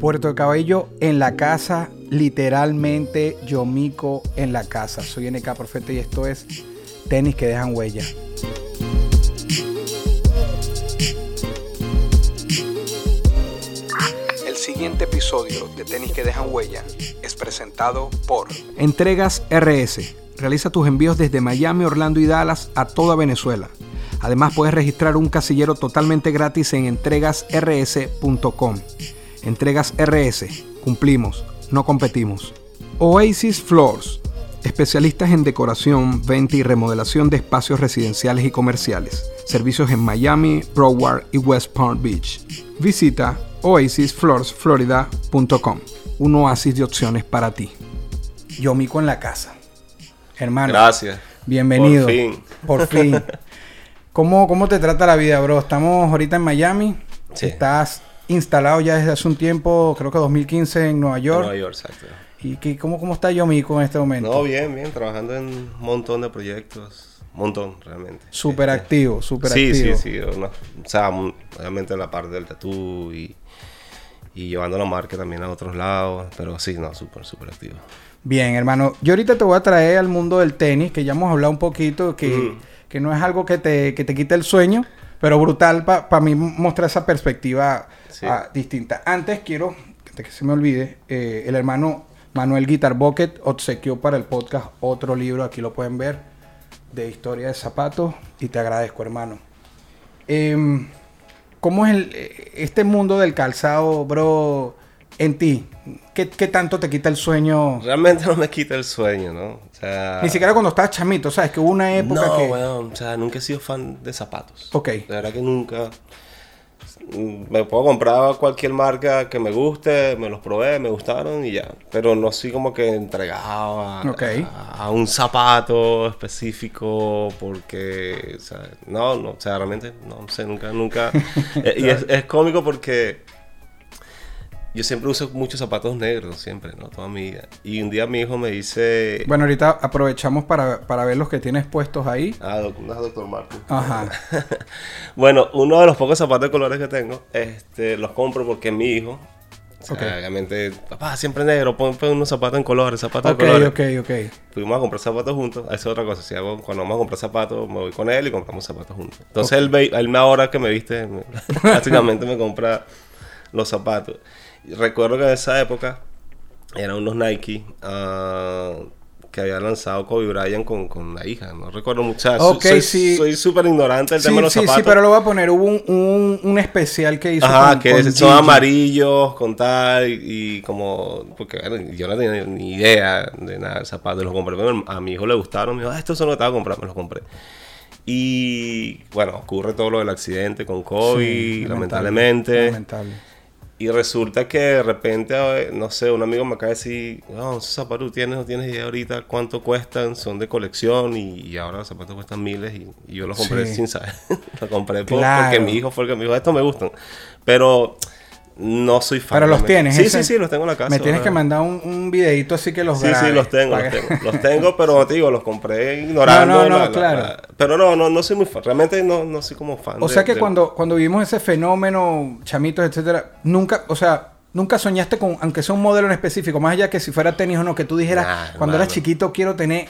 Puerto de Cabello en la casa, literalmente Yomico en la casa. Soy NK Profeta y esto es tenis que dejan huella. El siguiente episodio de Tenis que dejan huella es presentado por Entregas RS. Realiza tus envíos desde Miami, Orlando y Dallas a toda Venezuela. Además puedes registrar un casillero totalmente gratis en entregasrs.com. Entregas RS. Cumplimos, no competimos. Oasis Floors. Especialistas en decoración, venta y remodelación de espacios residenciales y comerciales. Servicios en Miami, Broward y West Palm Beach. Visita oasisfloorsflorida.com. Un oasis de opciones para ti. Yomico en la casa. Hermano. Gracias. Bienvenido. Por fin. Por fin. ¿Cómo, ¿Cómo te trata la vida, bro? Estamos ahorita en Miami. Sí. Estás instalado ya desde hace un tiempo, creo que 2015 en Nueva York. Nueva York, exacto. ¿Y qué, cómo, cómo está Yomico en este momento? No, bien, bien, trabajando en un montón de proyectos. Un montón, realmente. Súper Este, activo, súper sí, activo. Sí, sí, O sea, en la parte del tatú y, y llevando la marca también a otros lados. Pero sí, no, súper, súper activo. Bien, hermano. Yo ahorita te voy a traer al mundo del tenis, que ya hemos hablado un poquito, que, Mm. que no es algo que te, que te quite el sueño, pero brutal para mí mostrar esa perspectiva Sí. ah, distinta. Antes quiero, antes que se me olvide, eh, el hermano Manuel Guitar Bucket obsequió para el podcast otro libro, aquí lo pueden ver, de historia de zapatos, y te agradezco, hermano. Em, ¿Cómo es el, eh, este mundo del calzado, bro, en ti? ¿Qué, qué tanto te quita el sueño? Realmente no me quita el sueño, ¿no? O sea... Ni siquiera cuando estabas chamito, ¿sabes? Que hubo una época No, que... weón, o sea, nunca he sido fan de zapatos. Ok. De verdad que nunca. Me puedo comprar cualquier marca que me guste, me los probé, me gustaron y ya. Pero no soy como que entregado a, Ok. a- a un zapato específico porque, o sea, no, no, o sea, realmente, no sé, nunca, nunca. Eh, y es, es cómico porque yo siempre uso muchos zapatos negros, siempre, ¿no? Toda mi vida. Y un día mi hijo me dice... Bueno, ahorita aprovechamos para, para ver los que tienes puestos ahí. Ah, doc- una Dr. Ajá. bueno, uno de los pocos zapatos de colores que tengo, este, los compro porque mi hijo. O sea, Ok. Obviamente, papá, siempre negro, pon, pon unos zapatos en colores, zapatos Ok, de colores. ok, ok. Fuimos a comprar zapatos juntos. Esa es otra cosa. Si hago, cuando vamos a comprar zapatos, me voy con él y compramos zapatos juntos. Entonces, él, ve, él me ahora que me viste, me- básicamente me compra los zapatos. Recuerdo que en esa época eran unos Nike ah, que había lanzado Kobe Bryant con, con la hija. No recuerdo sea, Ok, soy, sí. Soy súper ignorante del Sí, tema de los sí, zapatos. sí, pero lo voy a poner. Hubo un, un, un especial que hizo Ajá, con- que con son amarillos, con tal, y, y como, porque bueno, yo no tenía ni idea de nada de zapatos, los compré, a mi hijo le gustaron, me dijo, ah, estos son los que te voy a comprar, me los compré. Y bueno, ocurre todo lo del accidente con Kobe, Sí, lamentablemente. Lamentable. Y resulta que de repente, eh, no sé, un amigo me acaba de decir, no, esos zapatos tienes, no tienes idea ahorita cuánto cuestan, son de colección y, y ahora los zapatos cuestan miles y, y yo los compré Sí. sin saber. los compré Claro. porque mi hijo fue el que me dijo, estos me gustan. Pero no soy fan. Pero los tienes. Sí, ese- sí, sí, los tengo en la casa. Me tienes que mandar un, un videito así que los Sí, sí, los tengo, los tengo. Los tengo, pero te digo, los compré ignorando. No, no, no, la- la- claro. la- pero no, no, no soy muy fan. Realmente no, no soy como fan. O de- sea que de- cuando, cuando vivimos ese fenómeno, chamitos, etcétera, nunca, o sea, nunca soñaste con, aunque sea un modelo en específico, más allá que si fuera tenis o no, que tú dijeras, Nah, cuando eras chiquito quiero tener.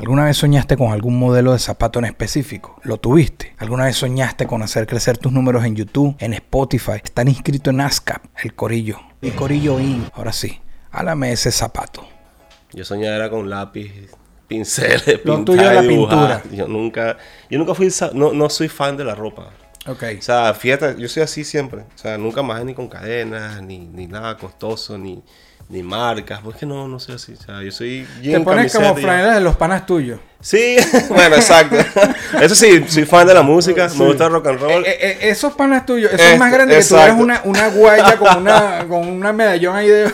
¿Alguna vez soñaste con algún modelo de zapato en específico? ¿Lo tuviste? ¿Alguna vez soñaste con hacer crecer tus números en YouTube, en Spotify? Están inscritos en ASCAP, el Corillo. El Corillo IN. Ahora sí, háblame ese zapato. Yo soñaba era con lápiz, pinceles, Lo pintar tuyo es la y dibujar. pintura. Yo nunca, yo nunca fui, no, no soy fan de la ropa. Ok. O sea, fíjate, yo soy así siempre. O sea, nunca más ni con cadenas, ni, ni nada costoso, ni, ni marcas, pues que no, no sé así. O sea, yo soy Te pones como franelas de los panas tuyos. Sí, bueno, exacto. Eso sí, soy fan de la música, me gusta el rock and roll. Eh, eh, esos panas tuyos, esos Este, más grandes que tú eres una, una guaya con una, con una medallón ahí de.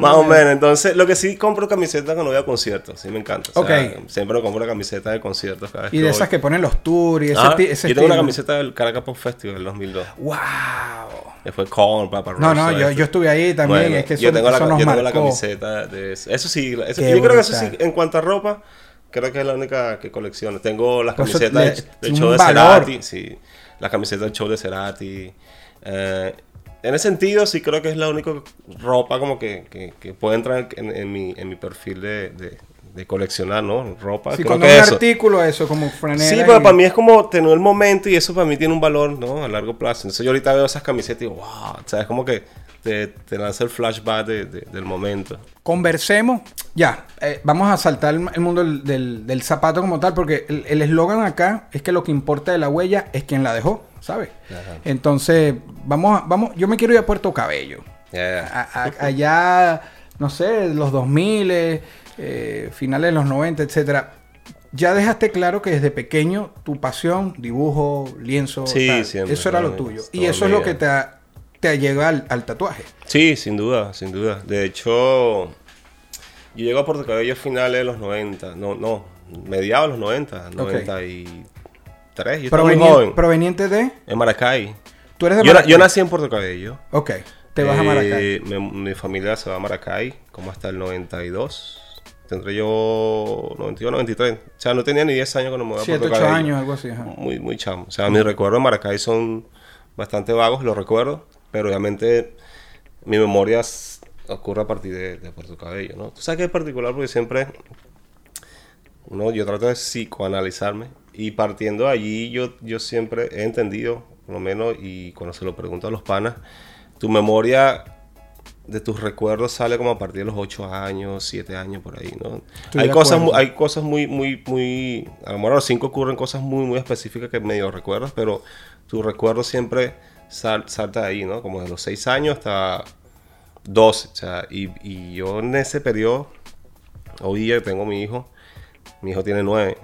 Más o menos, entonces lo que sí compro camiseta cuando voy a conciertos, sí me encanta. O sea, Ok. Siempre compro una camiseta de conciertos cada vez Y de voy. esas que ponen los tours y ese, Ah, ese yo tengo una camiseta del Caracas Pop Festival del 2002. ¡Wow! Fue Korn, Papa No, Roach, no, todo yo, yo estuve ahí también. Bueno, es que eso, yo tengo, la, eso yo tengo la camiseta de eso. Eso sí, eso- yo creo que eso sí, en cuanto a ropa, creo que es la única que colecciono. Tengo las Pues camisetas le- del, show de valor. Cerati, sí, las camisetas del show de Cerati. Eh, en ese sentido, sí creo que es la única ropa como que, que, que puede entrar en, en mi, en mi perfil de, de, de coleccionar, ¿no? Ropa. Sí, creo cuando que un eso. artículo, eso, como franela. Sí, y- pero para mí es como tener el momento y eso para mí tiene un valor, ¿no? A largo plazo. Entonces yo ahorita veo esas camisetas y digo, wow, ¿sabes? Como que te, te lanza el flashback de- de- del momento. Conversemos. Ya, eh, vamos a saltar el, mundo del, del- del zapato como tal, porque el eslogan acá es que lo que importa de la huella es quien la dejó, ¿sabes? Entonces, vamos, a- vamos, yo me quiero ir a Puerto Cabello. Yeah. A- a- allá, no sé, los 2000, eh, finales de los 90, etcétera. Ya dejaste claro que desde pequeño tu pasión, dibujo, lienzo, Sí, tal, siempre, eso era lo tuyo. Y eso es lo que te, ha- te llega al, al tatuaje. Sí, sin duda, sin duda. De hecho, yo llego a Puerto Cabello a finales de los 90. No, no, mediados de los 90, 93. Yo muy joven. proveniente de... En Maracay. Tú eres de Maracay. yo nací en Puerto Cabello. Ok, te vas a Maracay. Eh, mi, mi familia se va a Maracay como hasta el 92. Tendré yo 91, 93. O sea, no tenía ni 10 años cuando me voy a 7, Puerto 8 Cabello. años, algo así. ajá. Muy, muy chamo. O sea, mis recuerdos de Maracay son bastante vagos, los recuerdo. Pero obviamente mi memoria ocurre a partir de, de Puerto Cabello, ¿no? Tú sabes que es particular porque siempre... uno, yo trato de psicoanalizarme. Y partiendo de allí, yo, yo siempre he entendido, por lo menos, y cuando se lo pregunto a los panas, tu memoria de tus recuerdos sale como a partir de los 8 años, 7 años por ahí, ¿no? Estoy Hay cosas, acuerdo. hay cosas muy, muy, muy... A lo mejor a los 5 ocurren cosas muy, muy específicas que medio recuerdas, pero tu recuerdo siempre sal- salta de ahí, ¿no? Como de los 6 años hasta 12, o sea, y, y yo en ese periodo, hoy día tengo mi hijo, mi hijo tiene 9,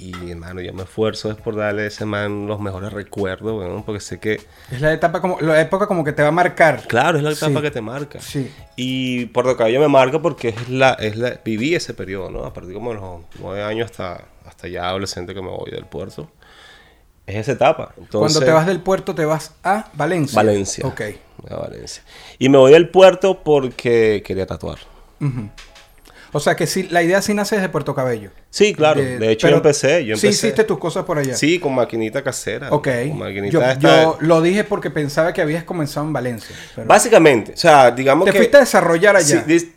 y hermano, yo me esfuerzo es por darle a ese man los mejores recuerdos, weón, porque sé que... Es la etapa como, la época como que te va a marcar. Claro, es la etapa Sí. que te marca. Sí. Y Puerto Cabello me marca porque es la, es la, viví ese periodo, ¿no? A partir como de los nueve años hasta, hasta ya adolescente que me voy del puerto. Es esa etapa. Entonces, Cuando te vas del puerto te vas a Valencia. Valencia. Ok. A Valencia. Y me voy del puerto porque quería tatuar. O sea que sí, la idea sí nace desde Puerto Cabello. Sí, claro. De, hecho, pero yo empecé. Yo Sí empecé. hiciste tus cosas por allá. Sí, con maquinita casera. Ok. Con maquinita Yo, esta- yo lo dije porque pensaba que habías comenzado en Valencia. pero- Básicamente, o sea, digamos Te que... fuiste a desarrollar allá. Sí,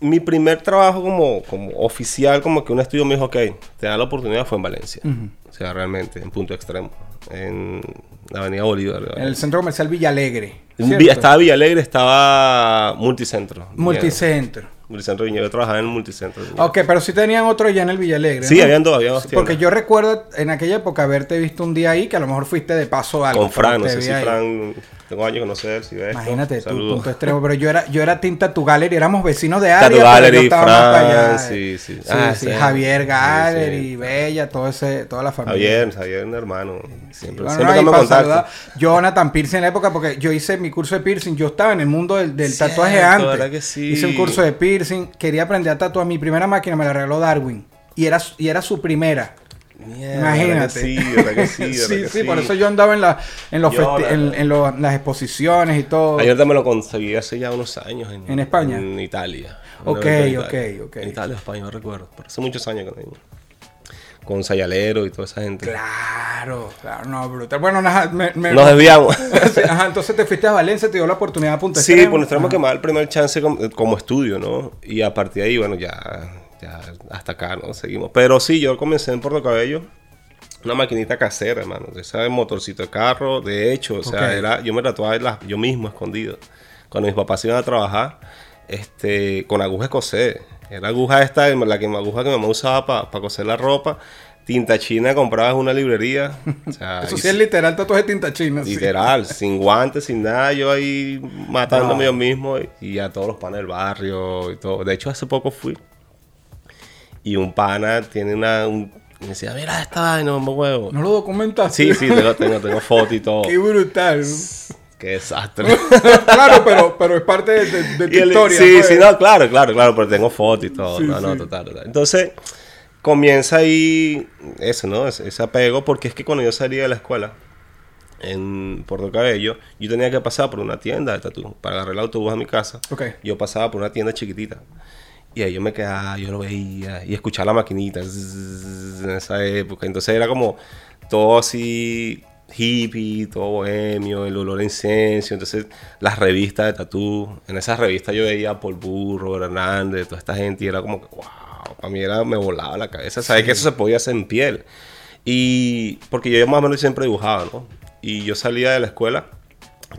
mi primer trabajo como, como oficial, como que un estudio me dijo, ok, te da la oportunidad, fue en Valencia. O sea, realmente, en punto extremo. En la Avenida Bolívar. En el centro comercial Villalegre. Estaba Villalegre, estaba Multicentro. Multicentro. Multicentro Viñedo. Yo trabajaba en el Multicentro. Viñedo. Ok, pero sí tenían otro allá en el Villalegre. Sí, ¿no? habían dos, había dos Porque tiendas. yo recuerdo en aquella época haberte visto un día ahí que a lo mejor fuiste de paso a algo. Con Fran, no sé si ahí. Fran... Tengo años que no sé él, si ve esto. Imagínate tú, Saludos. punto extremo. Pero yo era, yo era Team Tattoo Gallery, éramos vecinos de Tattoo área. pero Gallery, Fran, allá. sí, sí. Sí, Ah, sí, sí. Javier Gallery, sí. Bella, todo ese, toda la familia. Javier, Javier, un hermano. Siempre, Bueno, siempre no, me contacto. Jonathan Piercing en la época, porque yo hice mi curso de piercing, yo estaba en el mundo del, tatuaje antes. ¿verdad que sí? Hice un curso de piercing, quería aprender a tatuar. Mi primera máquina me la regaló Darwin. Y era, y era su primera. Mierda, Imagínate. ¿verdad que Sí, ¿verdad que sí? ¿verdad sí, que sí, por eso yo andaba en, la, en, los Yo, en, las exposiciones y todo. Ayer también lo conseguí hace ya unos años. En, ¿En España? En Italia. Ok, ok, Italia. ok. En Italia, España, no recuerdo. Pero hace muchos años que no. Con Sayalero y toda esa gente. Claro, claro, no, brutal. Bueno, nada, me, me- Nos desviamos. Ajá, entonces te fuiste a Valencia, te dio la oportunidad a Punta sí, Extremo. pues nos tenemos Ajá. que más el primer chance como, como estudio, ¿no? Y a partir de ahí, bueno, ya, ya hasta acá, ¿no? Seguimos. Pero sí, yo comencé en Puerto Cabello. Una maquinita casera, hermano. Esa de motorcito de carro. De hecho, o sea, era, yo me tatuaba las- yo mismo escondido. Cuando mis papás iban a trabajar, este, con aguja escocés. Era aguja esta, la que, aguja que mi mamá usaba para coser la ropa. tinta china comprabas en una librería. O sea, Eso sí es literal tatuaje de tinta china. sí. Literal, sin guantes, sin nada, yo ahí matándome yo mismo y, y a todos los panas del barrio y todo. De hecho, hace poco fui y un pana tiene una. un- me decía, mira esta vaina, mamá huevo. ¿No lo documentaste? Sí, sí, tengo, tengo, tengo foto y todo. Qué brutal. Qué desastre. claro, pero, pero es parte de, de- tu historia. sí, pues. sí, no, claro, claro, claro, pero tengo foto y todo. Sí, no, no, sí. total, total. Entonces, comienza ahí eso, ¿no? Ese, ese apego, porque es que cuando yo salía de la escuela en Puerto Cabello, yo tenía que pasar por una tienda de tatu para agarrar el autobús a mi casa. Ok. Yo pasaba por una tienda chiquitita. Y ahí yo me quedaba, yo lo veía y escuchaba la maquinita en esa época. Entonces era como todo así hippie, todo bohemio, el olor a incienso. Entonces las revistas de tatú, en esas revistas yo veía a Paul Burro, Hernández, toda esta gente y era como que, wow, para mí era, me volaba la cabeza. Sabes que eso se podía hacer en piel. Y porque yo más o menos siempre dibujaba, ¿no? Y yo salía de la escuela,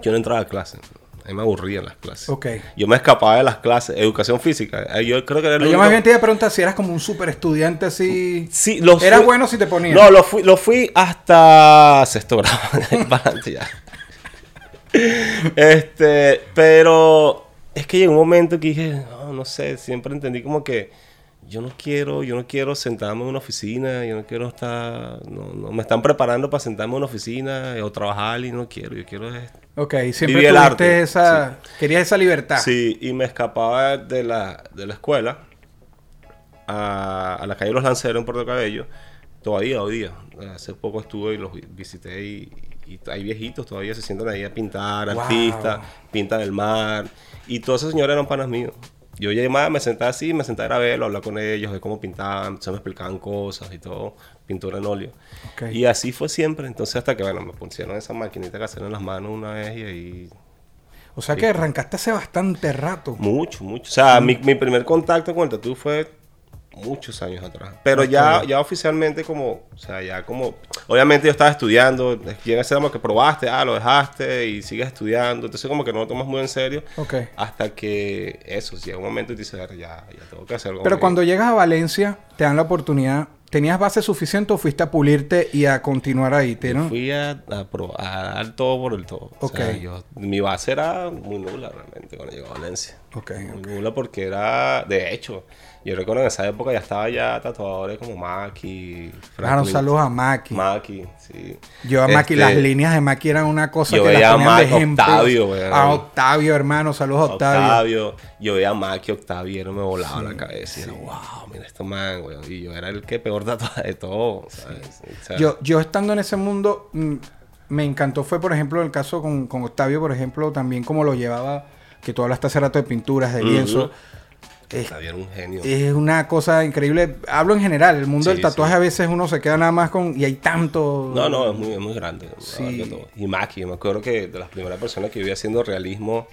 yo no entraba a clase. A mí me aburrían las clases. Ok. Yo me escapaba de las clases, educación física. Eh, Yo creo que era el Yo más bien te iba a preguntar si eras como un super estudiante así. Sí, lo Era fui- bueno si te ponían. No, lo fui, lo fui hasta sexto grado. Este, pero es que llegó un momento que dije, no, no sé, siempre entendí como que yo no quiero, yo no quiero sentarme en una oficina, yo no quiero estar, no, no, me están preparando para sentarme en una oficina o trabajar y no quiero, yo quiero es- Ok, siempre Viví el tuviste arte, esa. Querías esa libertad. Sí, y me escapaba de la, de la escuela a, a la calle Los Lanceros en Puerto Cabello. Todavía, hoy día. Hace poco estuve y los vi- visité y, y hay viejitos todavía se sientan ahí a pintar, Wow. artistas, pintan el mar. Y todos esos señores eran panas míos. Yo llamaba, me sentaba así, me sentaba a verlo, a hablar con ellos, de cómo pintaban, se me explicaban cosas y todo, pintura en óleo. Y así fue siempre. Entonces hasta que, bueno, me pusieron esa maquinita que hacían en las manos una vez y ahí O sea que arrancaste hace bastante rato. mucho, mucho. O sea, mi, mi primer contacto con el tatú fue muchos años atrás. Pero ya, ya oficialmente como, o sea, ya como, obviamente yo estaba estudiando, llega ese que probaste, ah, lo dejaste y sigues estudiando, entonces como que no lo tomas muy en serio. Ok. Hasta que eso, llega un momento y dices, "Ahora ya, ya tengo que hacer algo. Pero más". cuando llegas a Valencia, te dan la oportunidad. ¿Tenías base suficiente o fuiste a pulirte y a continuar ahí? ¿te, no? Fui a, a, pro- a dar todo por el todo. O sea, Ok. yo- mi base era muy nula realmente cuando llegué a Valencia. Ok, Muy ok. nula porque era, de hecho, yo recuerdo en esa época ya estaba ya tatuadores como Maki, Claro, Franklin- saludos a Maki. Maki, sí. Yo a Maki, Este, las líneas de Maki eran una cosa yo que veía las a ponían de Maki, ejemplo. Octavio. A Octavio, hermano. Saludos a Octavio. Octavio. Yo veía a Maki, Octavio, y no me volaba la cabeza. Y era, wow, mira esto man, weón. Y yo era el que peor tatuaje de todo, ¿sabes? O sea, Yo, yo estando en ese mundo, mm, me encantó fue, por ejemplo, el caso con, con Octavio, por ejemplo, también como lo llevaba, que tú hablaste hace rato de pinturas, de lienzo. Es, un genio. es una cosa increíble. Hablo en general, el mundo Sí, del tatuaje sí. a veces uno se queda nada más con... Y hay tanto... No, no, es muy, es muy grande. Sí. todo. Y Maki, me acuerdo que de las primeras personas que vi haciendo realismo,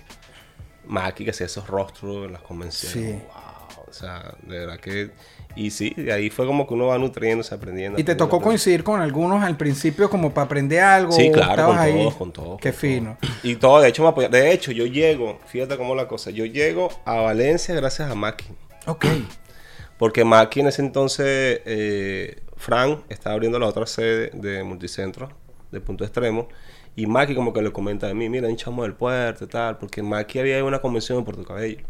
Maki, que hacía esos rostros en las convenciones. Sí. Wow, o sea, de verdad que. Y sí, de ahí fue como que uno va nutriéndose, aprendiendo. Y te aprendiendo, tocó aprendiendo. coincidir con algunos al principio como para aprender algo. Sí, claro, con ahí? todos, con todos. Qué con fino. todos. Y todo, de hecho, me De hecho, yo llego, fíjate cómo la cosa, yo llego a Valencia gracias a Maki. Ok. Porque Maki en ese entonces, eh, Fran estaba abriendo la otra sede de Multicentro, de Punto Extremo, y Maki como que le comenta a mí, mira, un chamo del puerto y tal, porque Maki había una convención en Puerto Cabello.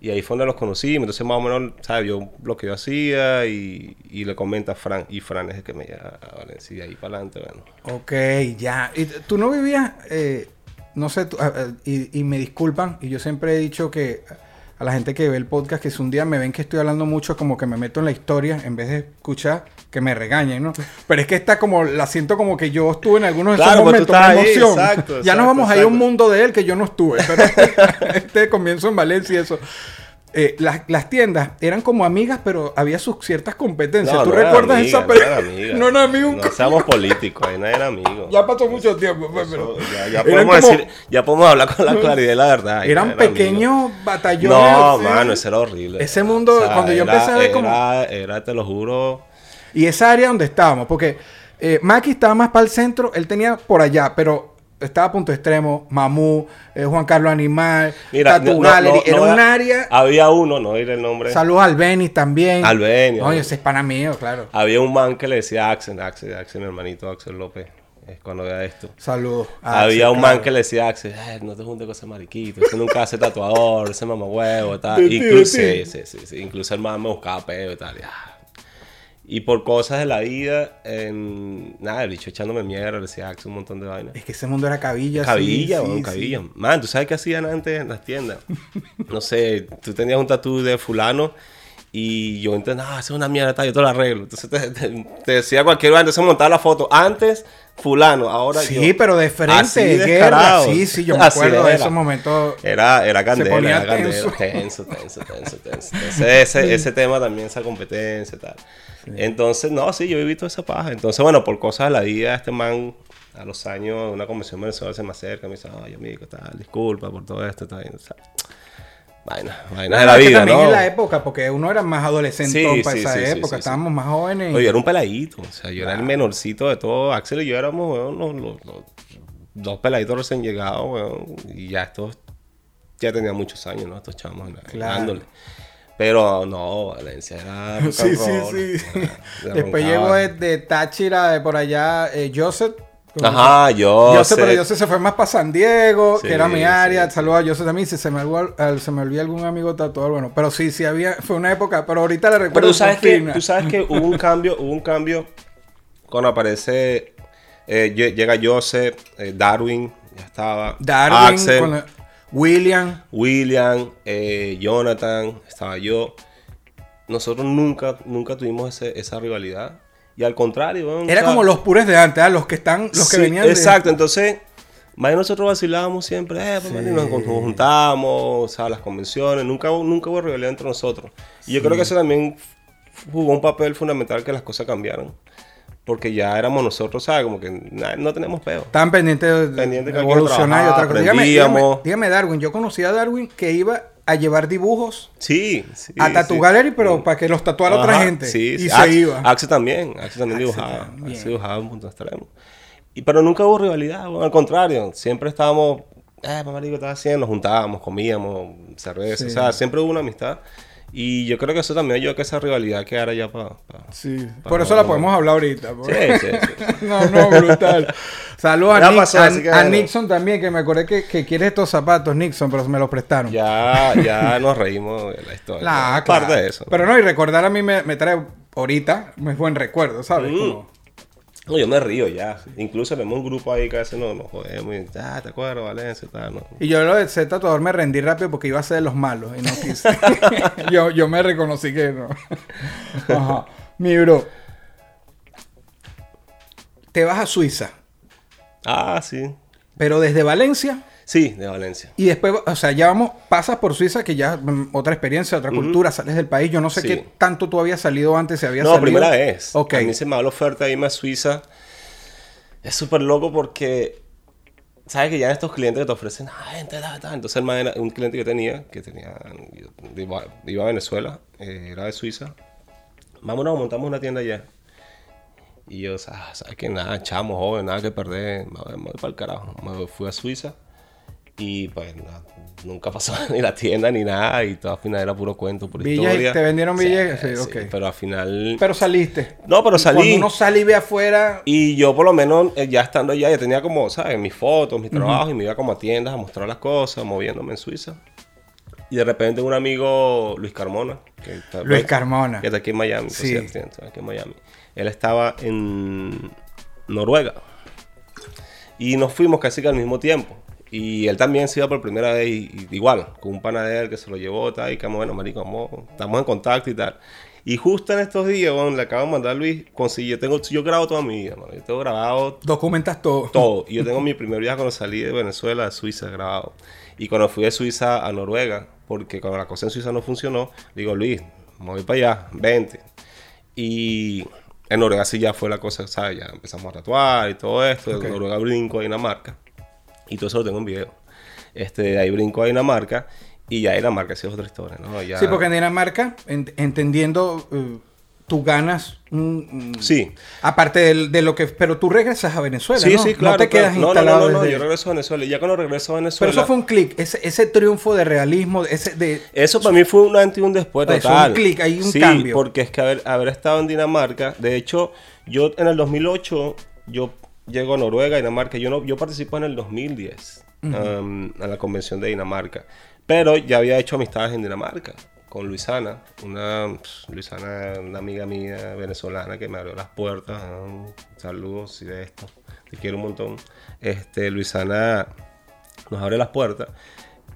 Y ahí fue donde los conocimos, entonces más o menos, ¿sabes? Vio lo que yo hacía y, y le comenta a Fran, y Fran es el que me lleva a Valencia, y ahí para adelante, bueno. Ok, ya. ¿Y tú no vivías, eh, no sé, tú- ah, ah, y, y me disculpan, y yo siempre he dicho que a la gente que ve el podcast, que si un día me ven que estoy hablando mucho, como que me meto en la historia, en vez de escuchar, que me regañen, ¿no? Pero es que está como, la siento como que yo estuve en algunos de esos Claro, tú momentos, ahí, emoción. exacto, ya nos vamos a ir a un mundo de él que yo no estuve, pero este comienzo en Valencia y eso. Eh, las, las tiendas eran como amigas, pero había sus ciertas competencias. No, ¿Tú no recuerdas amiga, esa no amiga. No era amigo. No seamos políticos, ahí no era amigo. Ya pasó mucho tiempo, pues, pero Eso, ya, podemos como- decir, ya podemos hablar con la claridad la verdad. no eran era amigo. pequeños batallones. No, así. mano, ese era horrible. Ese mundo, cuando yo empecé a ver como- Era, era, te lo juro. Y esa área donde estábamos, porque eh, Maki estaba más para el centro, él tenía por allá, pero estaba Punto Extremo, Mamú, eh, Juan Carlos Animal, Mira, Tattoo no- Gallery. no- era un área. Había uno, no diré el nombre. Saludos al Benis también. Al Benis, Oye, ese es pana mío, claro. Había un man que le decía Axel, Axel, Axel, mi hermanito Axel López, es cuando vea esto. Saludos. Había un claro. man que le decía a Axel, "Ay, no te juntes con ese mariquito, ese nunca hace tatuador, ese mamahuevo, tal. Incluso, sí, sí, incluso el man me buscaba peo y tal. y, ah. Y por cosas de la vida, en- nada, el bicho echándome mierda, le decía un montón de vainas. Es que ese mundo era cabilla. sí, Cabilla, sí, weón, sí. cabilla. Man, ¿tú sabes qué hacían antes en las tiendas? No sé, tú tenías un tatú de fulano y yo entonces, ah, es una mierda, yo te lo arreglo. Entonces te, te- te decía cualquier vaina, entonces montaba la foto. Antes, fulano, ahora yo. Sí, pero de Así frente, de guerra. Sí, sí, yo me Así acuerdo de esos momentos. Era, era candela, era candela. tenso. Tenso, tenso, tenso. Entonces, ese, ese tema también, esa competencia y tal. Entonces, no, sí, yo he visto esa paja. Entonces, bueno, por cosas de la vida, este man, a los años, una convención venezolana se me acerca, me dice, ay, amigo, tal, disculpa por todo esto, tal. O sea, vaina, vaina de la Es que vida, también ¿no? en la época, porque uno era más adolescente Sí, para sí, esa sí, época, estábamos más jóvenes. yo era un peladito, o sea, yo era el menorcito de todo. Axel y yo éramos, weón, los, los- los dos peladitos recién llegados, weón. Y ya estos, ya tenían muchos años, ¿no? Estos chamos Claro. dándole. Pero no, Valencia era. Sí, sí, sí. Después llegó de, de Táchira, de por allá, eh, Joseph. Ajá, yo. Joseph, pero Joseph se fue más para San Diego, Sí, que era mi área. sí, Saludos a Joseph también. Si se me, olvidó, al- se me olvida algún amigo tatuador, bueno. Pero sí, sí había, fue una época, pero ahorita le recuerdo. Pero tú sabes que, tú sabes que hubo un cambio, hubo un cambio cuando aparece, eh, lle- llega Joseph, eh, Darwin, ya estaba, Darwin, Axel, con- William. William, eh, Jonathan, estaba yo. Nosotros nunca, nunca tuvimos ese- esa rivalidad. Y al contrario, Era o sea, como los puros de antes, ¿ah? los que están, los que sí, venían de- Exacto, entonces, más nosotros vacilábamos siempre, eh, pues, nos, juntábamos, o sea, las convenciones, nunca, hubo- nunca hubo rivalidad entre nosotros. Y yo creo que eso también jugó un papel fundamental que las cosas cambiaran. Porque ya éramos nosotros, ¿sabes? Como que no tenemos peo. Estaban pendientes de, Pendiente de evolucionar y otra cosa. Dígame, dígame, dígame, Darwin, yo conocí a Darwin que iba a llevar dibujos Sí, sí. a Tattoo sí. Gallery, pero para que los tatuara otra gente. Sí, y sí. se iba. Axel también, Axel también dibujaba. también. Dibujaba un punto extremo. Y, pero nunca hubo rivalidad, bueno, al contrario, siempre estábamos, eh, mamá, ¿qué estás haciendo? Nos juntábamos, comíamos, cerveza, o sea, siempre hubo una amistad. Y yo creo que eso también ayudó a que esa rivalidad quedara ya para... Sí, por eso la podemos hablar ahorita. Sí, porque- sí, sí. no, no, brutal. Saludos a, Nick- pasó, a-. Nixon también, que me acordé que, que quiere estos zapatos, Nixon, pero me los prestaron. Ya, ya nos reímos de la historia. La, Es parte claro. de eso. Pero no, y recordar a mí me, me trae ahorita, es buen recuerdo, ¿sabes? Mm. Como- No, yo me río ya. Incluso tenemos un grupo ahí que a veces nos, nos jodemos y, ah, te acuerdas, Valencia, tal, no. Y yo lo de ser tatuador me rendí rápido porque iba a ser de los malos y no quise. yo, yo me reconocí que no. Ajá. Mi bro. Te vas a Suiza, Ah, sí. pero desde Valencia Sí, de Valencia. y después, o sea, ya vamos, pasas por Suiza, que ya mm, otra experiencia, otra cultura, sales del país. Yo no sé Sí. qué tanto tú habías salido antes, si habías No, salido. primera vez. Ok. A mí se me da la oferta de irme a Suiza. Es súper loco porque, ¿sabes que ya estos clientes que te ofrecen, ah, vente, da, da. Entonces, un cliente que tenía, que tenía, iba, iba a Venezuela, eh, era de Suiza. Vámonos, montamos una tienda allá. Y yo, "Ah, ¿sabes que Nada, chamo, joven, nada que perder. Me voy para el carajo. Me fui a Suiza. Y pues nunca pasó ni la tienda ni nada. Y todo al final era puro cuento, pura Villas, historia. ¿te vendieron Sí, villas? Sí, sí, ok. Pero al final... Pero saliste. No, pero salí. Cuando uno sale y ve afuera. Y yo por lo menos eh, ya estando allá, ya tenía como, ¿sabes? Mis fotos, mis trabajos y me iba como a tiendas a mostrar las cosas, moviéndome en Suiza. Y de repente un amigo, Luis Carmona, que está, Luis Carmona. que está aquí en Miami, por Sí. cierto, aquí en Miami. Él estaba en Noruega. Y nos fuimos casi que al mismo tiempo. Y él también se iba por primera vez, y- y igual, con un pana de él que se lo llevó, tal, y que bueno, marico, vamos, estamos en contacto y tal. Y justo en estos días, bueno, le acabo de mandar a Luis, conseguí, yo, tengo, yo grabo toda mi vida, mano, yo tengo grabado Documentas todo. todo. Y yo tengo mi primer viaje cuando salí de Venezuela a Suiza grabado. Y cuando fui de Suiza a Noruega, porque cuando la cosa en Suiza no funcionó, digo, Luis, me voy para allá, vente. Y en Noruega sí ya fue la cosa, ¿sabes? Ya empezamos a tatuar y todo esto. Ok. En Noruega brinco a Dinamarca. Y todo eso lo tengo en video. Este, de ahí brinco a Dinamarca. Y ya Dinamarca sí es otra historia, ¿no? Ya- Sí, porque en Dinamarca, en- entendiendo, eh, tú ganas un- Sí. Aparte del- de, lo que... Pero tú regresas a Venezuela, Sí, ¿no? sí, claro. No te quedas claro. No, no, instalado no, no, desde- yo regreso a Venezuela. Y ya cuando regreso a Pero Venezuela... eso fue un clic. Ese, ese triunfo de realismo, ese de... Eso para mí fue un antes y un después Eso, total. un clic, hay un sí, cambio. porque es que haber, haber estado en Dinamarca, de hecho, yo en el 2008, yo llego a Noruega, Dinamarca, yo no, yo participo en el 2010 um, a la convención de Dinamarca, pero ya había hecho amistades en Dinamarca con Luisana, una Luisana, una amiga mía venezolana que me abrió las puertas, ah, saludos y de esto, te quiero un montón. Este, Luisana nos abre las puertas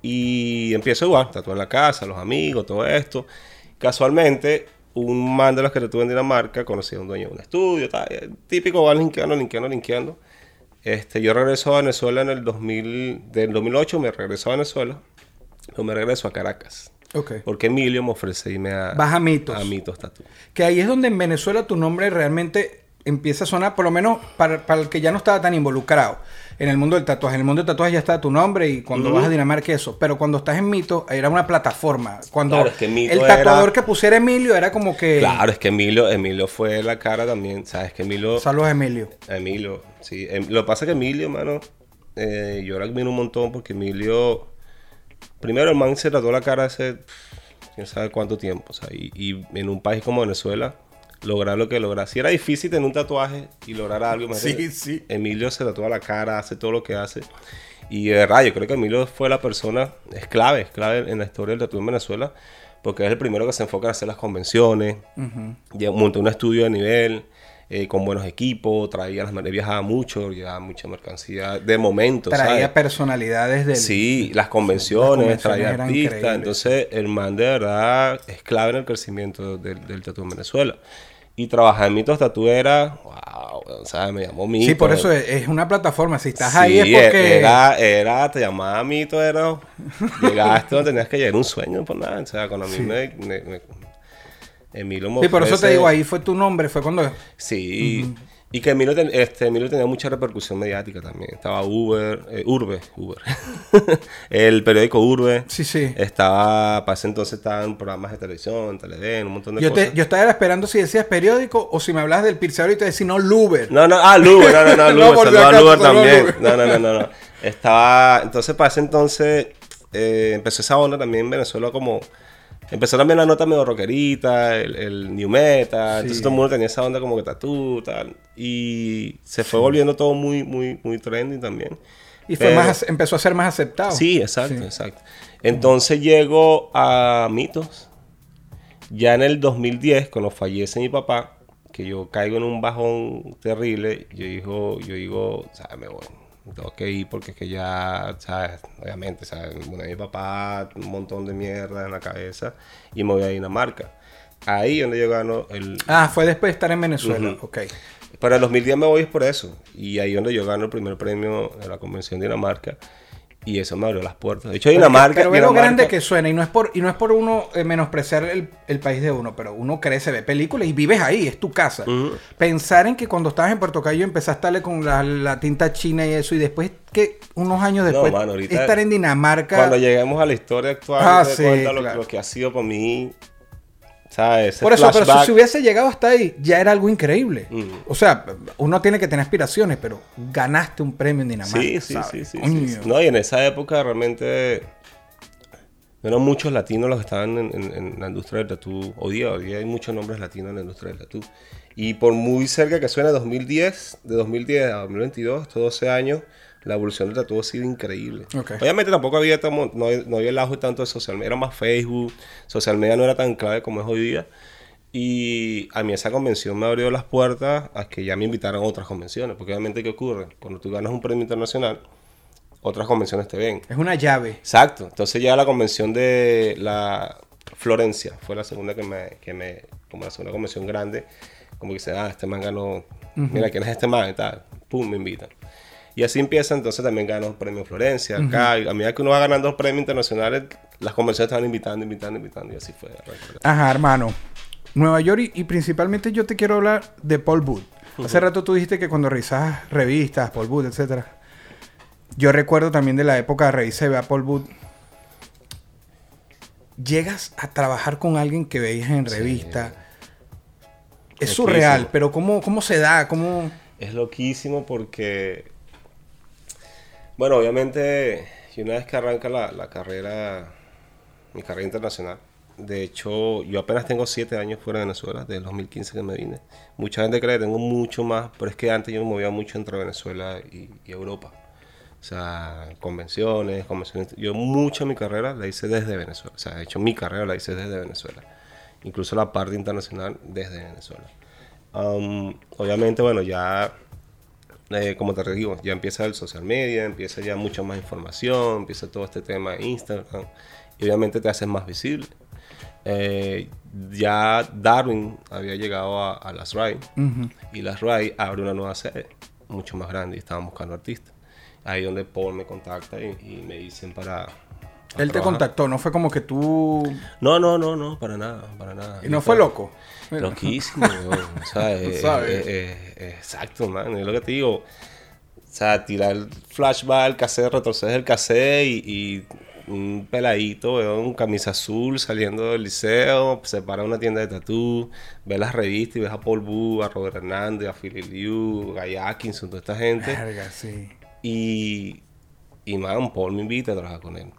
y empiezo igual, tatuar en la casa, los amigos, todo esto. Casualmente, un man de los que tatué en Dinamarca, conocí a un dueño de un estudio, tal, eh, típico va linkeando, linkeando, linkeando. Este, yo regreso a Venezuela en el 2000, del 2008 me regreso a Venezuela, pero me regreso a Caracas. Ok. Porque Emilio me ofrece irme a, Vas a Mitos. a Mitos Tattoo. Que ahí es donde en Venezuela tu nombre realmente empieza a sonar, por lo menos para, para el que ya no estaba tan involucrado en el mundo del tatuaje. En el mundo del tatuaje ya está tu nombre y cuando vas a Dinamarca eso. Pero cuando estás en Mito, era una plataforma. Cuando Claro, es que Mito el era- tatuador que pusiera Emilio era como que... Claro, es que Emilio, Emilio fue la cara también, ¿sabes? Que Emilio... Saludos Emilio. Emilio, sí. Em- lo que pasa es que Emilio, mano, eh, yo lo admiro un montón porque Emilio, primero el man se trató la cara hace quién sabe cuánto tiempo, o sea, y, y en un país como Venezuela, lograr lo que lograr. Si era difícil tener un tatuaje y lograr algo. Sí, sí. Emilio se tatúa la cara, hace todo lo que hace. Y de verdad, yo creo que Emilio fue la persona, es clave, es clave en la historia del tatuaje en Venezuela, porque es el primero que se enfoca en hacer las convenciones, ya montó un estudio de nivel, eh, con buenos equipos, traía las viajaba mucho, llevaba mucha mercancía de momento, Traía ¿sabes? personalidades del... Sí, las convenciones, Las convenciones traía artistas. Entonces, el man de verdad es clave en el crecimiento del, del tatu en Venezuela. Y trabajar en Mitos Tatu era, wow, o sea, me llamó Mitos. Sí, por eso es, es una plataforma. Si estás Sí, ahí es porque... Era, era, te llamaba Mito, era. Llegaste donde tenías que llegar, un sueño, por nada. O sea, cuando a mí me, me- me- Emilio Sí, por eso te digo, ahí fue tu nombre, fue cuando... Sí. Y que Emilio, ten- este, Emilio tenía mucha repercusión mediática también. Estaba Uber, eh, Urbe, Uber. el periódico Urbe. Sí, sí. Estaba, para ese entonces estaban programas de televisión, Televen, un montón de Yo, cosas. te, yo estaba esperando si decías periódico o si me hablas del Pirceador y te decía, no, Luber. No, no, ah, Luber, no, no, no, No, Luber, saludos a acaso, Luber también. Luber. No, no, no, no, no. Estaba, entonces para ese entonces eh, empezó esa onda también en Venezuela como, empezó también la nota medio rockerita, el, el new metal, entonces Sí. todo el mundo tenía esa onda como que tatú, tal, y se fue volviendo todo muy, muy, muy trending también. Y fue Pero- más, empezó a ser más aceptado. Sí, exacto, Sí. exacto. Entonces llego a Mitos. Ya en el 2010, cuando fallece mi papá, que yo caigo en un bajón terrible, yo digo, yo digo, ¿sabes? Me voy. Tengo que ir porque es que ya, ¿sabes? Obviamente, ¿sabes? Murió mi papá, un montón de mierda en la cabeza, y me voy a Dinamarca. Ahí donde yo gano el, Ah, fue después de estar en Venezuela. Ujú. Ok. para el 2010 me voy es por eso. Y ahí donde yo gano el primer premio de la convención de Dinamarca. Y eso me abrió las puertas. De hecho, Dinamarca. pero ve lo grande que suena y no es por, y no es por uno eh, menospreciar el, el país de uno, pero uno crece, ve películas y vives ahí, es tu casa. Ujú. Pensar en que cuando estabas en Puerto Cayo empezaste a darle con la, la tinta china y eso, y después que unos años No, después mano, ahorita- estar en Dinamarca. Cuando lleguemos a la historia actual, Ah, sí, cuenta lo, claro. lo que ha sido para mí. Por eso, pero si, hubiese llegado hasta ahí, ya era algo increíble. O sea, uno tiene que tener aspiraciones, pero ganaste un premio en Dinamarca. Sí, sí, ¿sabes? sí, sí. No, y en esa época realmente no eran muchos latinos los que estaban en, en- en la industria del tatú. Hoy día, hoy día hay muchos nombres latinos en la industria del tatú. Y por muy cerca que suene 2010, de 2010 a 2022, estos 12 años, la evolución del tatú ha sido increíble. Obviamente tampoco había, tamo- no, no había el auge tanto de social media, era más Facebook, social media no era tan clave como es hoy día. Y a mí esa convención me abrió las puertas a que ya me invitaran a otras convenciones. Porque obviamente, ¿qué ocurre? Cuando tú ganas un premio internacional, otras convenciones te ven. Es una llave. Exacto. Entonces ya la convención de la Florencia fue la segunda que me, que me como la segunda convención grande, como que dice, ah, este man ganó, mira, ¿quién es este man? Y tal, pum, me invitan. Y así empieza, entonces también ganó el premio Florencia, acá, a medida que uno va ganando premios internacionales, las convenciones estaban invitando, invitando, invitando, y así fue. Ajá, hermano. Nueva York y, y principalmente yo te quiero hablar de Paul Booth. Hace rato tú dijiste que cuando revisabas revistas, Paul Booth, etcétera. Yo recuerdo también de la época de revisar a Paul Booth. Llegas a trabajar con alguien que veías en revista. Es Loquísimo. surreal, pero ¿cómo, cómo se da? ¿Cómo...? Es loquísimo porque, bueno, obviamente, y una vez que arranca la, la carrera, mi carrera internacional, de hecho, yo apenas tengo siete años fuera de Venezuela, desde el 2015 que me vine. Mucha gente cree que tengo mucho más, pero es que antes yo me movía mucho entre Venezuela y, Europa. O sea, convenciones, convenciones. Yo mucha mi carrera la hice desde Venezuela. O sea, de hecho, mi carrera la hice desde Venezuela. Incluso la parte internacional desde Venezuela. Um, obviamente, bueno, ya, eh, como te digo, ya empieza el social media, empieza ya mucha más información, empieza todo este tema de Instagram. Y obviamente te haces más visible. Eh, ya Darwin había llegado a, a las RAI y las RAI abre una nueva sede mucho más grande y estaban buscando artistas. Ahí donde Paul me contacta y, y me dicen para... Él te contactó, no fue como que tú... No, no, no, no, para nada, para nada. Y no fue loco. Loquísimo. O sea, eh, sabes. eh, eh, exacto, man. Es lo que te digo. O sea, tirar el flashback al cassette, retroceder el cassette y, y un peladito, weón, camisa azul saliendo del liceo, se para una tienda de tatú, ve las revistas y ves a Paul Boo, a Robert Hernández, a Philly Liu, a Guy Atkinson, toda esta gente. Verga, sí. Y, y man, Paul me invita a trabajar con él.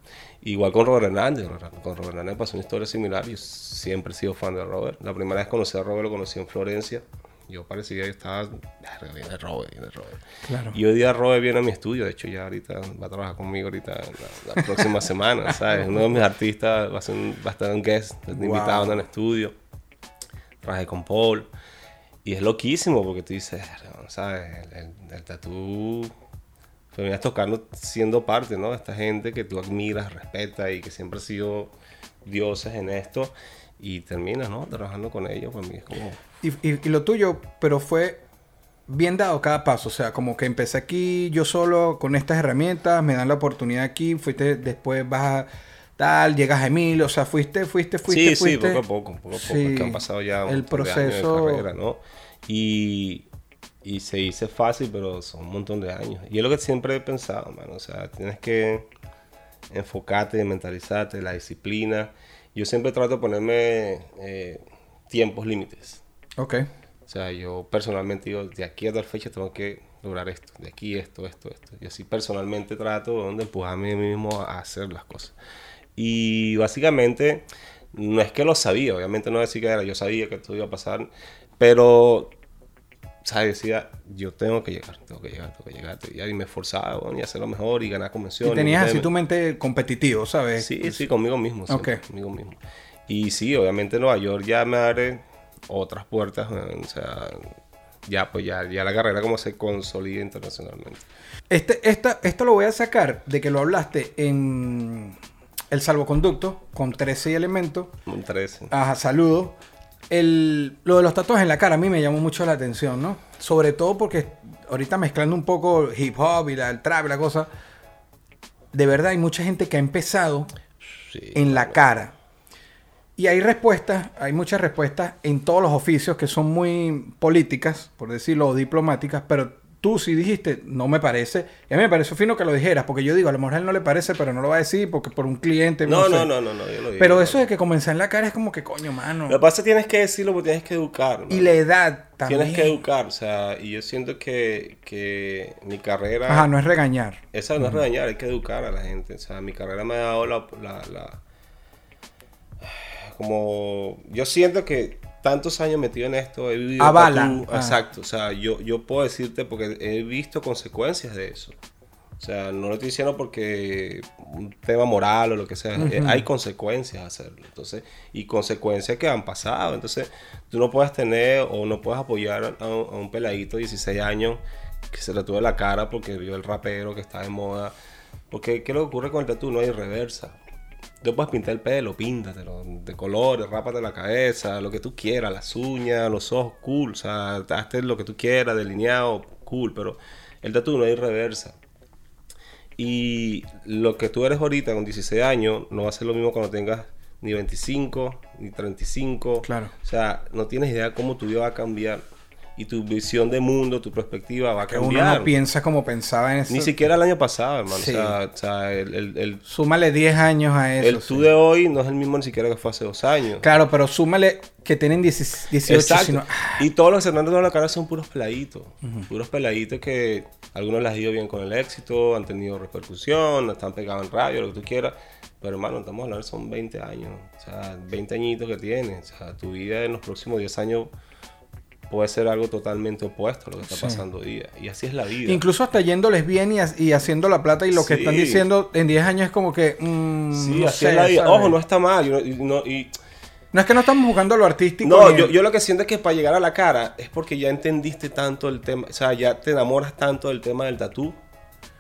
Igual con Robert Hernández. Con Robert Hernández pasó una historia similar. Yo siempre he sido fan de Robert. La primera vez que conocí a Robert lo conocí en Florencia. Yo parecía que estaba. "Verga, Viene Robert, viene Robert. Claro. Y hoy día Robert viene a mi estudio. De hecho, ya ahorita va a trabajar conmigo ahorita la, la próxima semana. ¿Sabes? Uno de mis artistas va a, ser un, va a estar un guest, invitado en el estudio. Trabajé con Paul. Y es loquísimo porque tú dices, ¿sabes? El, el, el tatú terminas tocando siendo parte, ¿no? De esta gente que tú admiras, respetas y que siempre ha sido dioses en esto. Y terminas, ¿no? Trabajando con ellos, para mí es como... Y, y- y lo tuyo, pero fue bien dado cada paso. O sea, como que empecé aquí yo solo con estas herramientas, me dan la oportunidad aquí, fuiste después vas a tal, llegas a Emilio, o sea, fuiste, fuiste, fuiste, sí, fuiste. sí, poco a poco, poco a poco. Sí. Es que han pasado ya un El montón de proceso. carrera, ¿no? Y, y se dice fácil, pero son un montón de años. Y es lo que siempre he pensado, mano. O sea, tienes que enfocarte, mentalizarte, la disciplina. Yo siempre trato de ponerme eh, tiempos límites. Ok. O sea, yo personalmente digo, de aquí a tal fecha tengo que lograr esto, de aquí esto, esto, esto. Y así personalmente trato de empujarme a mí mismo a hacer las cosas. Y básicamente, no es que lo sabía, obviamente no decir que era, yo sabía que esto iba a pasar, pero, ¿sabes? Decía, yo tengo que llegar, tengo que llegar, tengo que llegar, tengo que llegar. Y me esforzaba, bueno, y hacerlo mejor y ganar Y convenciones. tenías así tu mente competitivo, ¿sabes? Sí, sí, conmigo mismo. siempre, Ok. Conmigo mismo. Y sí, obviamente Nueva York ya me abre otras puertas. O sea, ya pues ya, ya la carrera como se consolida internacionalmente. Este, esta, esto lo voy a sacar de que lo hablaste en El Salvoconducto con 13 elementos. Un 13. Ajá, saludo. El, lo de los tatuajes en la cara a mí me llamó mucho la atención, ¿no? Sobre todo porque ahorita mezclando un poco hip hop y la, el trap y la cosa, de verdad hay mucha gente que ha empezado Sí. en la cara. Y hay respuestas, hay muchas respuestas en todos los oficios que son muy políticas, por decirlo, o diplomáticas, pero tú sí dijiste, no me parece. Y a mí me pareció fino que lo dijeras, porque yo digo, a lo mejor a él no le parece, pero no lo va a decir porque por un cliente. No, sé. no, no, no, no, yo lo digo. Pero eso de que comencé en la cara es como que coño, mano. Lo que pasa es que tienes que decirlo porque tienes que educar. Y la edad también. Tienes que educar, o sea, y yo siento que, que mi carrera... Ajá, no es regañar. Esa no es regañar, hay que educar a la gente. O sea, mi carrera me ha dado la, la- la- Como... Yo siento que tantos años metido en esto, he vivido... Avala. tatú, Ah. Exacto, o sea, yo, yo puedo decirte porque he visto consecuencias de eso. O sea, no lo estoy diciendo porque un tema moral o lo que sea. eh, Hay consecuencias a hacerlo. Entonces, y consecuencias que han pasado. Entonces, tú no puedes tener o no puedes apoyar a un, a un peladito de 16 años que se le tuve la cara porque vio el rapero que está de moda. Porque, ¿qué es lo que ocurre con el tatú? No hay reversa. Tú puedes pintar el pelo, píntatelo de colores, rápate la cabeza, lo que tú quieras, las uñas, los ojos, cool. O sea, hazte lo que tú quieras, delineado, cool. Pero el tatu no hay reversa. Y lo que tú eres ahorita con 16 años no va a ser lo mismo cuando tengas ni 25, ni 35. Claro. O sea, no tienes idea cómo tu vida va a cambiar. Y tu visión de mundo, tu perspectiva va a Que uno cambiar. no piensa como pensaba en eso. Ni siquiera el año pasado, hermano. Sí. O sea, o sea, el, el, el, Súmale 10 años a eso. el sí. tú de hoy no es el mismo ni siquiera que fue hace dos años. Claro, pero súmale que tienen 10 18, Exacto. sino- Y todos los están dando la cara son puros peladitos. Puros peladitos que algunos les ha ido bien con el éxito, han tenido repercusión, están pegados en radio, lo que tú quieras. Pero hermano, estamos hablando, son 20 años. O sea, 20 añitos que tienes. O sea, tu vida en los próximos 10 años puede ser algo totalmente opuesto a lo que está Sí. pasando hoy día. Y así es la vida. Incluso hasta yéndoles bien y, ha- y haciendo la plata y lo que están diciendo en 10 años es como que... mm, Sí, no así sé, es la vida. ¿sabes? Ojo, no está mal. yo no- y no- es que no estamos jugando a lo artístico. No, yo, yo lo que siento es que para llegar a la cara es porque ya entendiste tanto el tema, o sea, ya te enamoras tanto del tema del tatú.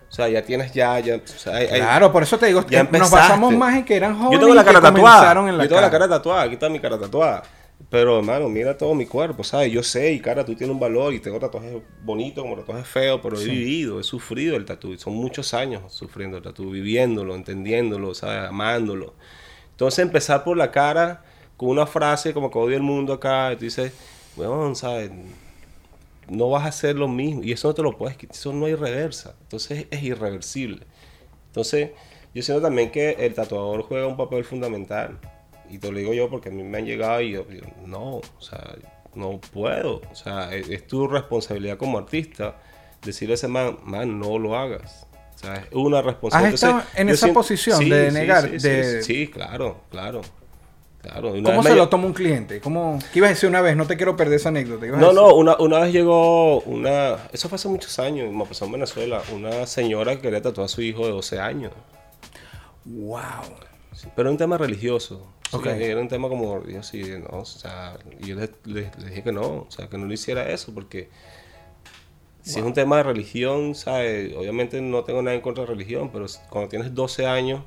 O sea, ya tienes ya, ya, o sea, hay- hay- Claro, por eso te digo, ya eh, nos basamos más en que eran jóvenes Yo tengo la que cara tatuada. yo tengo la cara tatuada, aquí está mi cara tatuada. Pero hermano, mira todo mi cuerpo, ¿sabes? Yo sé, y cara, tú tienes un valor y tengo tatuajes bonitos como tatuajes feos, pero he vivido, he sufrido el tatu. Son muchos años sufriendo el tatu, viviéndolo, entendiéndolo, ¿sabes? Amándolo. Entonces empezar por la cara con una frase como que odio el mundo acá, y tú dices, weón, ¿sabes? No vas a hacer lo mismo. Y eso no te lo puedes quitar, eso no hay reversa. Entonces es irreversible. Entonces, yo siento también que el tatuador juega un papel fundamental. Y te lo digo yo porque a mí me han llegado y yo, yo, no, o sea, no puedo. O sea, es, es tu responsabilidad como artista decirle a ese man, man, no lo hagas. O sea, es una responsabilidad. ¿Has Entonces, en esa posición de negar, Sí, de- sí, claro, claro. claro. ¿Cómo se me- lo toma un cliente? ¿Cómo... ¿Qué ibas a decir una vez? No te quiero perder esa anécdota. No, no, una, una vez llegó una... Eso fue hace muchos años, me pasó en Venezuela. Una señora que quería tatuar a su hijo de 12 años. Wow. Sí, pero un tema religioso. Sí, Ok. Era un tema como, yo sí, no, o sea, yo le, le- le dije que no, o sea, que no le hiciera eso, porque si es un tema de religión, ¿sabes? Obviamente no tengo nada en contra de religión, pero cuando tienes 12 años,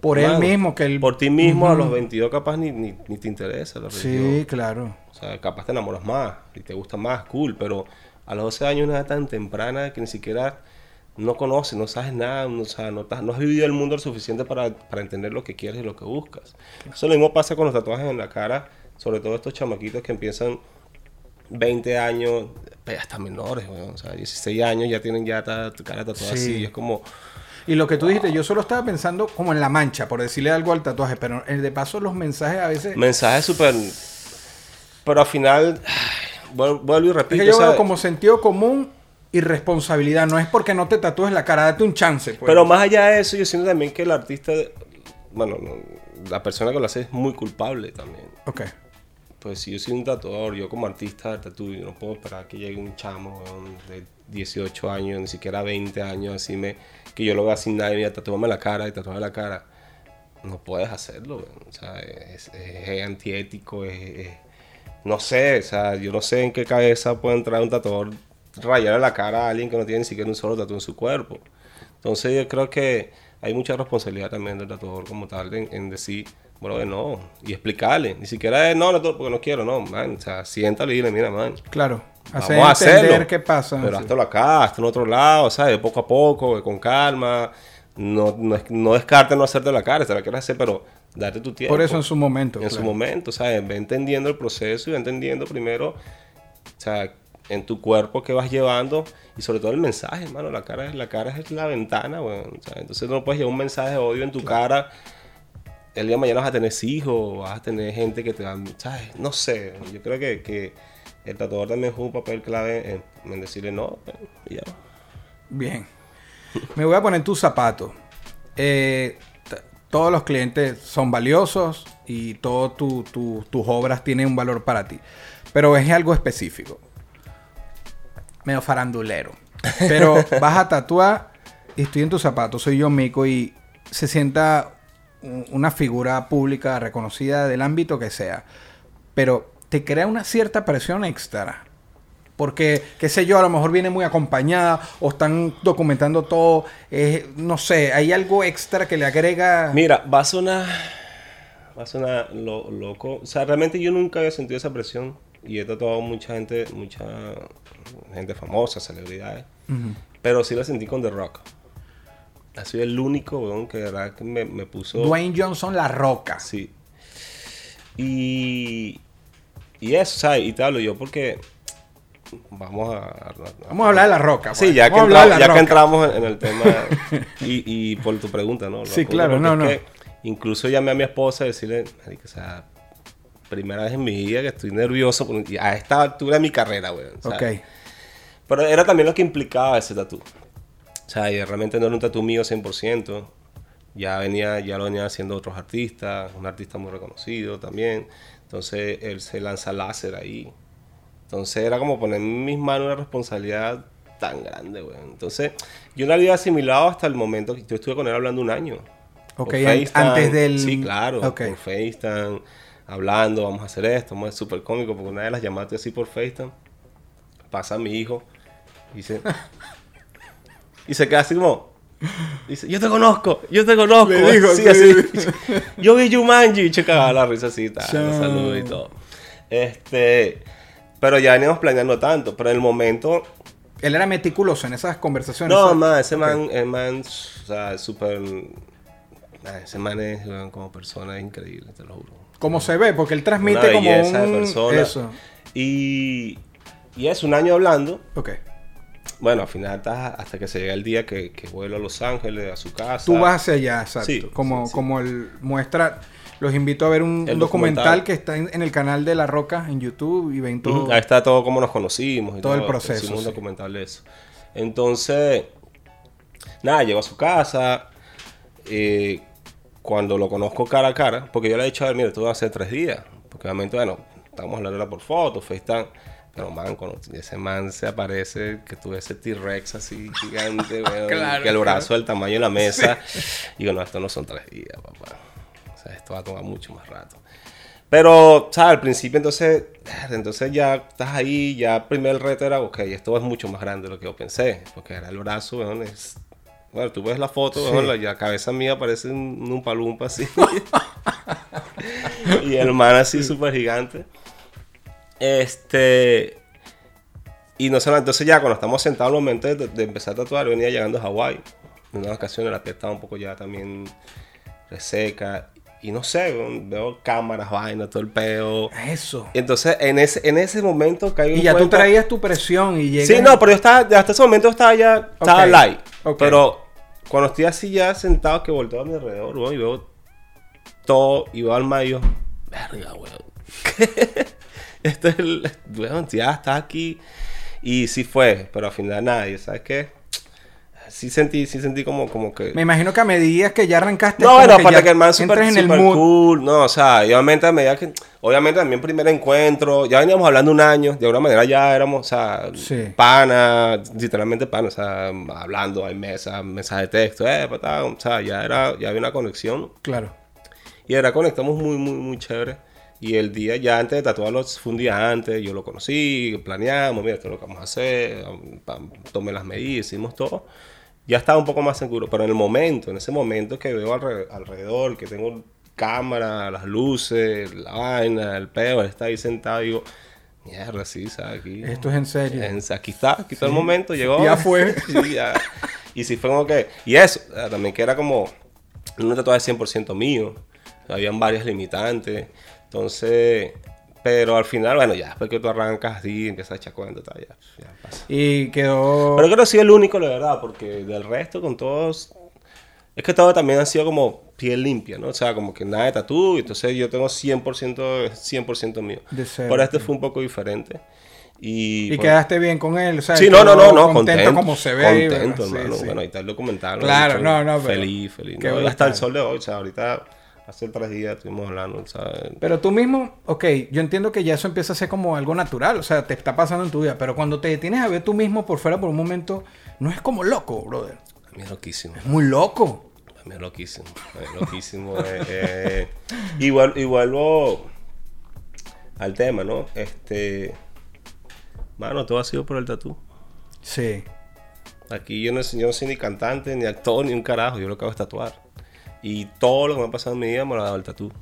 Por él mismo, que él... por ti mismo a los 22 capaz ni, ni, ni te interesa la religión. Sí, claro. O sea, capaz te enamoras más y te gusta más, cool, pero a los 12 años una edad tan temprana que ni siquiera no conoces, no sabes nada, no, o sea, no, no has vivido el mundo lo suficiente para, para entender lo que quieres y lo que buscas. Eso lo mismo pasa con los tatuajes en la cara, sobre todo estos chamaquitos que empiezan 20 años, pues, hasta menores, o sea, 16 años ya tienen ya ta- tu cara tatuada Sí. así, es como... Y lo que tú dijiste, yo solo estaba pensando como en la mancha, por decirle algo al tatuaje, pero eh, de paso los mensajes a veces... Mensaje súper... Pero al final, vuel- vuelvo y Es repito, que yo o sea, veo como sentido común y responsabilidad. No es porque no te tatúes la cara, date un chance. Pues. Pero más allá de eso, yo siento también que el artista, bueno, no, la persona que lo hace es muy culpable también. Ok. Pues si yo soy un tatuador, yo como artista de tatu, yo no puedo esperar que llegue un chamo de 18 años, ni siquiera 20 años, así me, que yo lo vea sin nadie, mira, tatúame la cara y tatuame la cara. No puedes hacerlo, o sea, es, es- es antiético, es, es- no sé, o sea, yo no sé en qué cabeza puede entrar un tatuador rayarle la cara a alguien que no tiene ni siquiera un solo tatu en su cuerpo. Entonces yo creo que hay mucha responsabilidad también del tatuador como tal en, en decir, bueno, no, y explicarle. Ni siquiera es, no, no, porque no quiero, no, man. O sea, siéntalo y dile, mira, man. Claro. Vamos Hacer a entender qué pasa. Pero hazlo acá, hazlo en otro lado, ¿sabes? Poco a poco, con calma. No, no, no descarte no hacerte la cara, te la quieres hacer, pero date tu tiempo. Por eso en su momento. En su momento, ¿sabes? Ve entendiendo el proceso y ve entendiendo primero, o sea, en tu cuerpo que vas llevando y sobre todo el mensaje, hermano. La cara, es- la cara es la ventana, weón. Entonces no puedes llevar un mensaje de odio en tu cara. El día de mañana vas a tener hijos, vas a tener gente que te va, ¿sabes? No sé. Yo creo que, que el tatuador también juega un papel clave en, en decirle no, y ya. Bien. Me voy a poner tus zapatos. Eh, todos los clientes son valiosos y todas tus obras tienen un valor para ti. Pero es algo específico. Medio farandulero. Pero vas a tatuar y estoy en tus zapatos. Soy yo, Mico, y se sienta una figura pública reconocida del ámbito que sea. Pero te crea una cierta presión extra. Porque, qué sé yo, a lo mejor viene muy acompañada o están documentando todo. no sé, hay algo extra que le agrega. Mira, va a sonar, va a sonar lo- loco. O sea, realmente yo nunca había sentido esa presión y he tatuado mucha gente, mucha gente famosa, celebridades. Pero sí la sentí con The Rock. Ha sido el único, weón, que de verdad que me, me puso... Dwayne Johnson, la roca. Sí. Y, y eso, ¿sabes? Y te hablo yo porque vamos a... Vamos a hablar de la roca. Sí, pues. ya, que, entra- ya que entramos en, en el tema y, y por tu pregunta, ¿no? Lo Sí, claro, no, es no. que incluso llamé a mi esposa a decirle, o sea, primera vez en mi vida que estoy nervioso por- a esta altura de mi carrera, güey. Ok. Pero era también lo que implicaba ese tatu. O sea, y realmente no era un tatu mío 100%. Ya venía, ya lo venían haciendo otros artistas, un artista muy reconocido también. Entonces él se lanza láser ahí. Entonces era como poner en mis manos una responsabilidad tan grande, güey. Entonces yo no había asimilado hasta el momento que yo estuve con él hablando un año. Ok, antes del- Sí, claro. Ok. Por FaceTime, hablando, vamos a hacer esto, vamos a- es súper cómico, porque una de las llamadas así por FaceTime, pasa mi hijo, y dice... y se queda así como... Dice, yo te conozco, yo te conozco. Le dijo, Sí, sí. así. Yo vi Jumanji y se cagaba la risa así, tal, saludos y todo. Este... Pero ya veníamos planeando tanto, pero en el momento... Él era meticuloso en esas conversaciones. No, ¿sabes? man, ese man, el man, o sea, es súper... Ese man es, como persona increíble, te lo juro. Como se ve, porque él transmite Una como un... de persona. Eso. Y, y es un año hablando. Ok. Bueno, al final hasta, hasta que se llega el día que, que vuelo a Los Ángeles, a su casa. Tú vas hacia allá, exacto. Sí, como, sí, como el muestra... Los invito a ver un, documental, que está en, en el canal de La Roca en YouTube y ven todo. Ahí está todo como nos conocimos. Y Todo el proceso, Hicimos un documental de eso. Entonces, nada, llego a su casa. eh, cuando lo conozco cara a cara, porque yo le he dicho a ver, mira, esto va a ser tres días. Porque obviamente, bueno, estamos hablando por fotos, FaceTime. Pero man, cuando ese man se aparece, que tuve ese T-Rex así gigante, weón, Claro, que el brazo del tamaño de la mesa. Y digo, no, esto no son tres días, papá. O sea, esto va a tomar mucho más rato. Pero, ¿sabes? Al principio, entonces, entonces ya estás ahí, ya el primer reto era, ok, esto es mucho más grande de lo que yo pensé, porque era el brazo, weón, es... Bueno, tú ves la foto, Sí. la, la cabeza mía parece un, un palumpa así. y el man así súper gigante. Este... Y no solo, entonces ya cuando estamos sentados al momento de, de empezar a tatuar, venía llegando a Hawái. En una ocasión la piel estaba un poco ya también reseca. Y no sé, veo cámaras, vainas, todo el peo. Eso. Entonces, en ese, en ese momento caigo Y ya tú traías tu presión y llegas... Sí, no, pero yo estaba, hasta ese momento estaba ya, estaba Ok, light. ok. Pero cuando estoy así ya sentado, que volteo a mi alrededor, weón, y veo todo, y veo al mayo, verga, weón. Este es el, weón, ya está aquí. Y sí fue, pero al final nadie, ¿sabes qué? Sí sentí, sí sentí como, como que... Me imagino que a medida que ya arrancaste... No, bueno, que aparte ya que el man super, en el super mood. cool. No, o sea, y obviamente a medida que... Obviamente también primer encuentro. Ya veníamos hablando un año. De alguna manera ya éramos, o sea, Sí. pana. Literalmente pana. O sea, hablando, hay mesas, mensajes de texto. Eh, patá, o sea, ya, era, ya había una conexión. Claro. Y era conectamos muy, muy, muy chévere. Y el día ya antes de tatuarlo, fue un día antes, yo lo conocí, planeamos, mira, esto es lo que vamos a hacer, tomé las medidas, hicimos todo. Ya estaba un poco más seguro, pero en el momento, en ese momento que veo alre- alrededor, que tengo cámara, las luces, la vaina, el peo, él está ahí sentado, digo, mierda, sí, ¿sabes? Aquí, Esto es en serio. en- aquí está, aquí está el momento, llegó. Ya fue. Sí, ya. Y sí fue como que... Y eso, también que era como... No un tatuaje 100% mío. Habían varias limitantes. Entonces... Pero al final, bueno, ya después que tú arrancas así, empiezas a echar cuenta, tal, ya, ya pasa. Y quedó... Pero creo que soy el único, la verdad, porque del resto, con todos... Es que todo también ha sido como piel limpia, ¿no? O sea, como que nada de tatú, entonces yo tengo 100%, 100% mío. Pero este fue un poco diferente. Y, Y pues, quedaste bien con él, o sea, Sí, no, no, no, no, contento. como se ve Contento. Sí, hermano. sí. Bueno, ahí está el documental. Claro, ¿no? no, no, pero- Feliz, feliz. qué ¿no? Hasta el sol de hoy, o sea, ahorita, hace tres días estuvimos hablando, ¿sabes? Pero tú mismo, ok, yo entiendo que ya eso empieza a ser como algo natural, o sea, te está pasando en tu vida, pero cuando te detienes a ver tú mismo por fuera por un momento, no es como loco, brother. A mí es loquísimo. Es muy loco. A mí es loquísimo. A mí es loquísimo. eh, eh. Vuel- y vuelvo al tema, ¿no? Este. Mano, todo ha sido por el tatú. Sí. Aquí yo no, yo no soy ni cantante, ni actor, ni un carajo. Yo lo que hago es tatuar. Y todo lo que me ha pasado en mi vida me lo ha dado el tatú.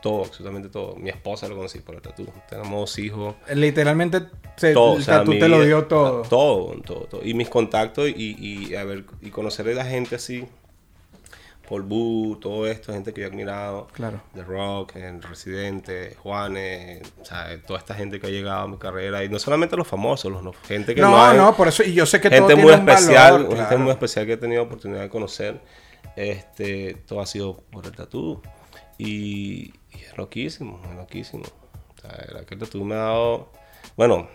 Todo, absolutamente todo. Mi esposa lo conocí por el tatú. Tenemos dos hijos. Literalmente se, Todo. el o sea, tatu mi te lo vida- dio todo. Todo, todo, todo. Y mis contactos y, y, a ver, y conocer a la gente así. Paul Boo, todo esto, gente que yo he admirado. Claro. The Rock, el Residente, Juanes, o sea, toda esta gente que ha llegado a mi carrera. Y no solamente los famosos, los, los- gente que no, No, hay- no, por eso, y yo sé que todo gente tiene muy un especial, valor, gente claro. muy especial que he tenido oportunidad de conocer. Este, todo ha sido por el tatú. Y, y es loquísimo, es loquísimo. O sea, el- tatú me ha dado, bueno,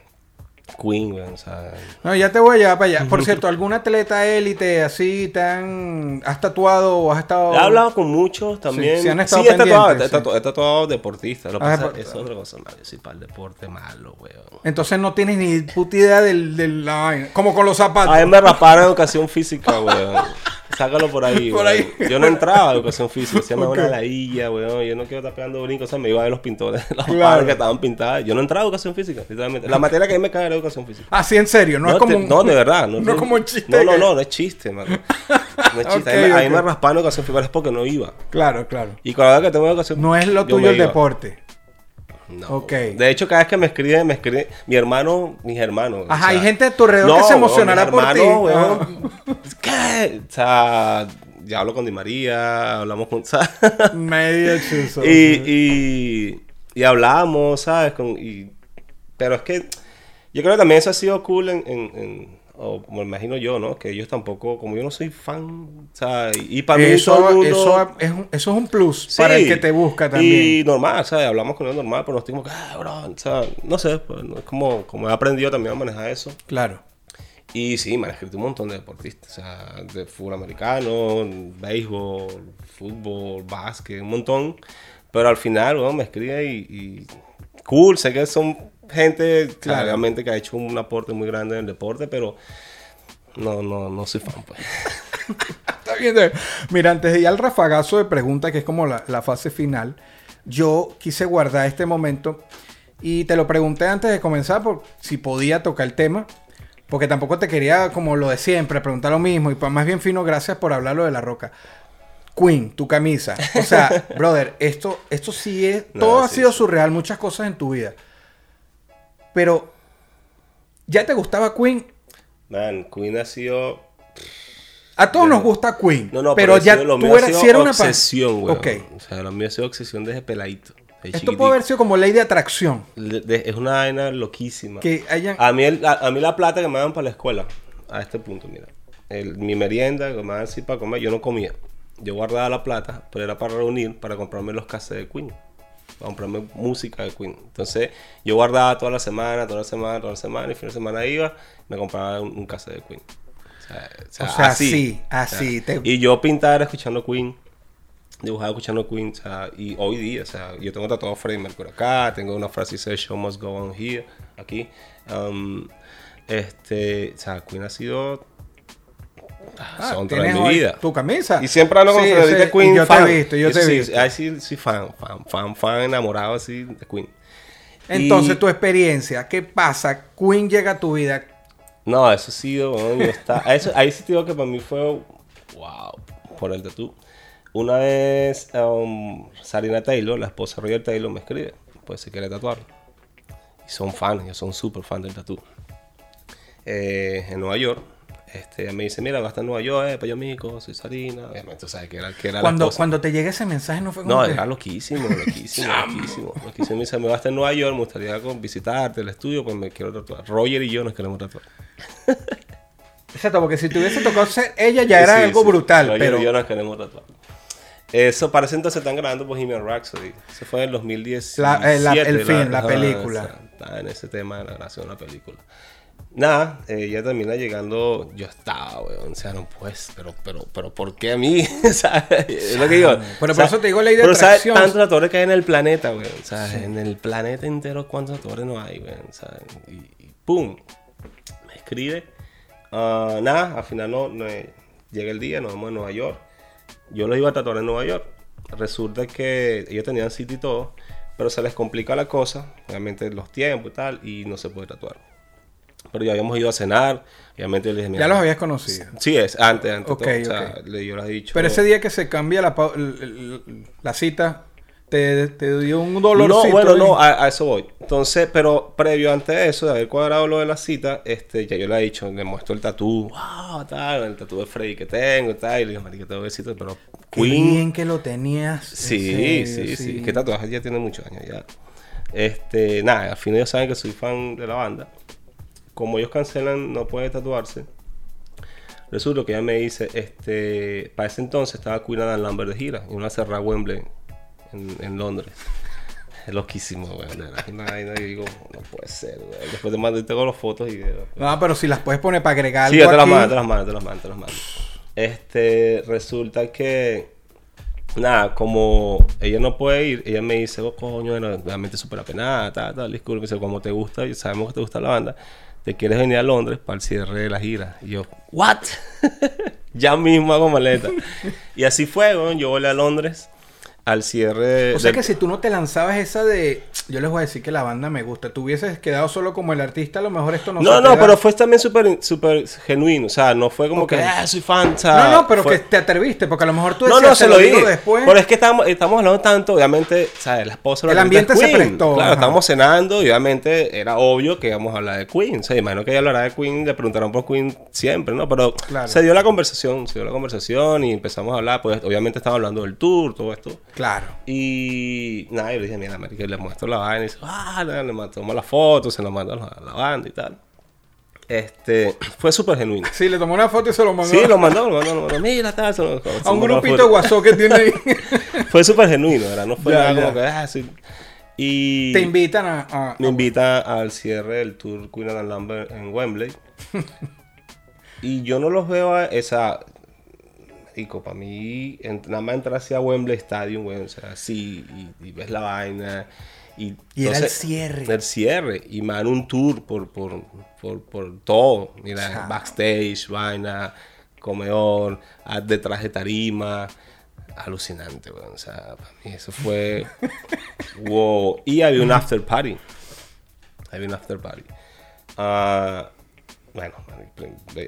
Queen, o sea, No, ya te voy a llevar para allá. Por cierto, ¿algún atleta élite así tan... ¿Has tatuado o has estado...? He hablado con muchos también. Sí, Sí, sí han estado he, tatuado, he, tatu- he tatuado deportistas. Lo que Ah, pasa es otra cosa, man, Yo soy para el deporte malo, weón. Entonces no tienes ni puta idea del, del- la vaina. Como con los zapatos. A mí me raparon educación física, weón. Sácalo por ahí, Por weón. ahí. Yo no entraba a educación física. Se llama Ok. una ladilla, weón. Yo no quiero estar pegando brincos. O sea, me iba a ver los pintores, las Claro. que estaban pintadas. Yo no entraba a educación física, literalmente. La materia que a mí me cae era educación física. Ah, sí, en serio. No, es te- como un- no, de verdad. No, No, es como un chiste. No, no, no, no es chiste, man. No es chiste. a mí, Ok, me- a mí me rasparon educación física, es porque no iba. Claro, claro. Y cada vez que tengo educación No es lo yo tuyo me el iba. deporte. No. Ok. De hecho, cada vez que me escriben, me escriben mi hermano, mis hermanos. Ajá, hay gente a tu alrededor que se emocionará por ti. weón. ¿Qué? O sea, ya hablo con Di María, hablamos con. ¿sabes? Medio chuzo. y, y, y hablamos, ¿sabes? Con, y, pero es que yo creo que también eso ha sido cool en. en- en- o me imagino yo, ¿no? Que ellos tampoco, como yo no soy fan, o sea, y, para mí eso, mundo- eso, es un, eso es un plus Sí. para el que te busca también. Y normal, ¿sabes? Hablamos con él normal, pero nos dimos que, ah, bro, o sea, no sé, pues, es como, como he aprendido también a manejar eso. Claro. Y sí, me han escrito un montón de deportistas, o sea, de fútbol americano, béisbol, fútbol, básquet, un montón. Pero al final, bueno, me escribe y, y cool, sé que son gente claramente que ha hecho un aporte muy grande en el deporte, pero no, no, no soy fan, pues. Está bien. de- Mira, antes de ir al rafagazo de preguntas, que es como la, la fase final, yo quise guardar este momento y te lo pregunté antes de comenzar por si podía tocar el tema, porque tampoco te quería, como lo de siempre, preguntar lo mismo y más bien fino, gracias por hablar lo de la roca. Queen, tu camisa. O sea, brother, esto, esto sí es. No, todo ha sido surreal, muchas cosas en tu vida. Pero, ¿ya te gustaba Queen? Man, Queen ha sido A todos Yo- nos gusta Queen. No, no, pero, pero, ya sido- lo tú eras, sido si eras una obsesión, güey. Ok. O sea, lo mío ha sido obsesión desde peladito. Esto chiquitico. puede haber sido como ley de atracción. De- es una vaina loquísima. Que hayan. A mí, el- a, a mí la plata que me daban para la escuela, a este punto, mira. el- mi merienda que me daban así para comer, yo no comía. Yo guardaba la plata, pero era para reunir, para comprarme los cassettes de Queen. Para comprarme música de Queen. Entonces, yo guardaba toda la semana, toda la semana, toda la semana, y fin de semana iba, me compraba un, un cassette de Queen. O sea, o así. sí, así, te- Y yo pintaba escuchando Queen. Dibujaba escuchando Queen, o sea, y hoy día, o sea, yo tengo tatuado Freddie Mercury acá, tengo una frase que dice Show must go on here, aquí. Um, este, o sea, Queen ha sido Ah, son de tienes mi hoy vida. Tu camisa. Y siempre hablo con Sí, ese- Queen. Yo te he visto, yo te he sí, visto. Ahí sí, sí, fan, fan, fan, fan, enamorado así de Queen. Entonces, Y- tu experiencia, ¿qué pasa? Queen llega a tu vida. No, eso ha sido, bueno, está, eso, ahí sí te digo que para mí fue, wow, por el tatú. Una vez, um, Sarina Taylor, la esposa de Roger Taylor, me escribe, pues se quiere tatuar. Y son fans, ellos son súper fans del tatú. Eh, en Nueva York, este, me dice, mira, va a estar en Nueva York, eh, Payo Mico, soy Sarina. Obviamente, tú sabes que era, que era la Cuando, cuando te llega ese mensaje, no fue como. No, que- era loquísimo, loquísimo, loquísimo. loquísimo. Me dice, me vas a estar en Nueva York, me gustaría visitarte el estudio, pues me quiero tatuar. Roger y yo nos queremos tatuar. Exacto, porque si te hubiese tocado ser ella ya era Sí, algo sí. brutal, Roger pero. y yo nos queremos tatuar. Eso parece entonces están grabando Bohemian Rhapsody. Eso fue en el 2017. La- eh, la- el film, la película. Estaba en ese tema de la grabación de la película. Nada, eh, ella termina llegando. Yo estaba, weón. O sea, no pues, pero, pero, pero, ¿por qué a mí? ¿Sabes? Es lo que digo. Pero O por eso te digo ley de pero ¿sabes tantos tatuadores que hay en el planeta, weón? O sea, en el planeta entero, ¿cuántos tatuadores no hay, weón? O sea, y, y ¡pum! Me escribe. Ah, nada, al final no, no, eh, llega el día, nos vemos en Nueva York. Yo los iba a tatuar en Nueva York. Resulta que ellos tenían sitio y todo, pero se les complica la cosa, obviamente los tiempos y tal, y no se puede tatuar. Pero ya habíamos ido a cenar, obviamente les dije, Ya "Mira, los habías conocido. Sí, es antes, antes. Todo, o sea, le- yo les he dicho. Pero ese día que se cambia la, la cita, te, te dio un dolor. No, bueno, no, a, a eso voy. Entonces, pero previo antes de eso, de haber cuadrado lo de la cita, este, ya yo le he dicho, le muestro el tatú, wow, tal, el tatú de Freddy que tengo, tal, y le digo, marica, tengo besito, pero Qué Queen, bien que lo tenías. en Sí, serio, sí, sí, Que tatuaje ya tiene muchos años ya. Este, nada, al fin ellos saben que soy fan de la banda. Como ellos cancelan, no puede tatuarse. Resulta que ella me dice, este, para ese entonces estaba Queen Adam Lambert de gira en una cerrada Wembley en, en Londres. Es loquísimo, güey. de verdad, Una vaina que digo, no puede ser, güey. Después te mando, tengo las fotos y. No, pero si las puedes poner para agregar Sí, yo te las mando, te las mando, te las mando, te las mando. Este, resulta que, nada, como ella no puede ir, ella me dice, oh, coño, bueno, realmente súper apenada, tal, tal, disculpe, como te gusta, y sabemos que te gusta la banda, te quieres venir a Londres para el cierre de la gira. Y yo, ¿what? ya mismo hago maleta. y así fue, yo volé a Londres al cierre O sea del- que si tú no te lanzabas esa de, yo les voy a decir que la banda me gusta, tú hubieses quedado solo como el artista, a lo mejor esto no No, se no, pero fue también súper súper genuino. O sea, no fue como que, ah, soy fan. No, no, pero fue- que te atreviste, porque a lo mejor tú No, decías, no, se "Te lo dije. después. Pero es que estamos, estamos hablando tanto, obviamente, ¿sabes? La esposa El ambiente es se prestó, Claro, estábamos cenando y obviamente era obvio que íbamos a hablar de Queen. O sea, imagino que ella hablará de Queen, le preguntaron por Queen siempre, ¿no? Pero Claro. se dio la conversación, se dio la conversación y empezamos a hablar. Pues obviamente estaba hablando del tour, todo esto. Claro. Y nada, yo le dije, mira, marica, le muestro la vaina y dice, ah, le, le tomó la foto, se la mandó a la, a la banda y tal. Este, fue súper genuino. Sí, le tomó una foto y se lo mandó Sí, lo mandó, lo mandó, lo mandó. Mira, tal, se lo- se a un grupito WhatsApp que tiene ahí. Fue súper genuino, ¿verdad? No fue Ya, nada ya. como que, ah, sí. Y Te invitan a... a- me invita al cierre del tour Queen and Lambert en Wembley. y yo no los veo a esa. Rico, para mí, en- nada más entrar hacia Wembley Stadium, güey, o sea, así, y, y ves la vaina. Y, Y era el entonces, cierre. El cierre. Y me dan un tour por, por, por, por todo. Mira, backstage, vaina, comedor, detrás de tarima. Alucinante, güey. O sea, para mí eso fue. wow. Y había un after party. Había un after party. Ah, bueno,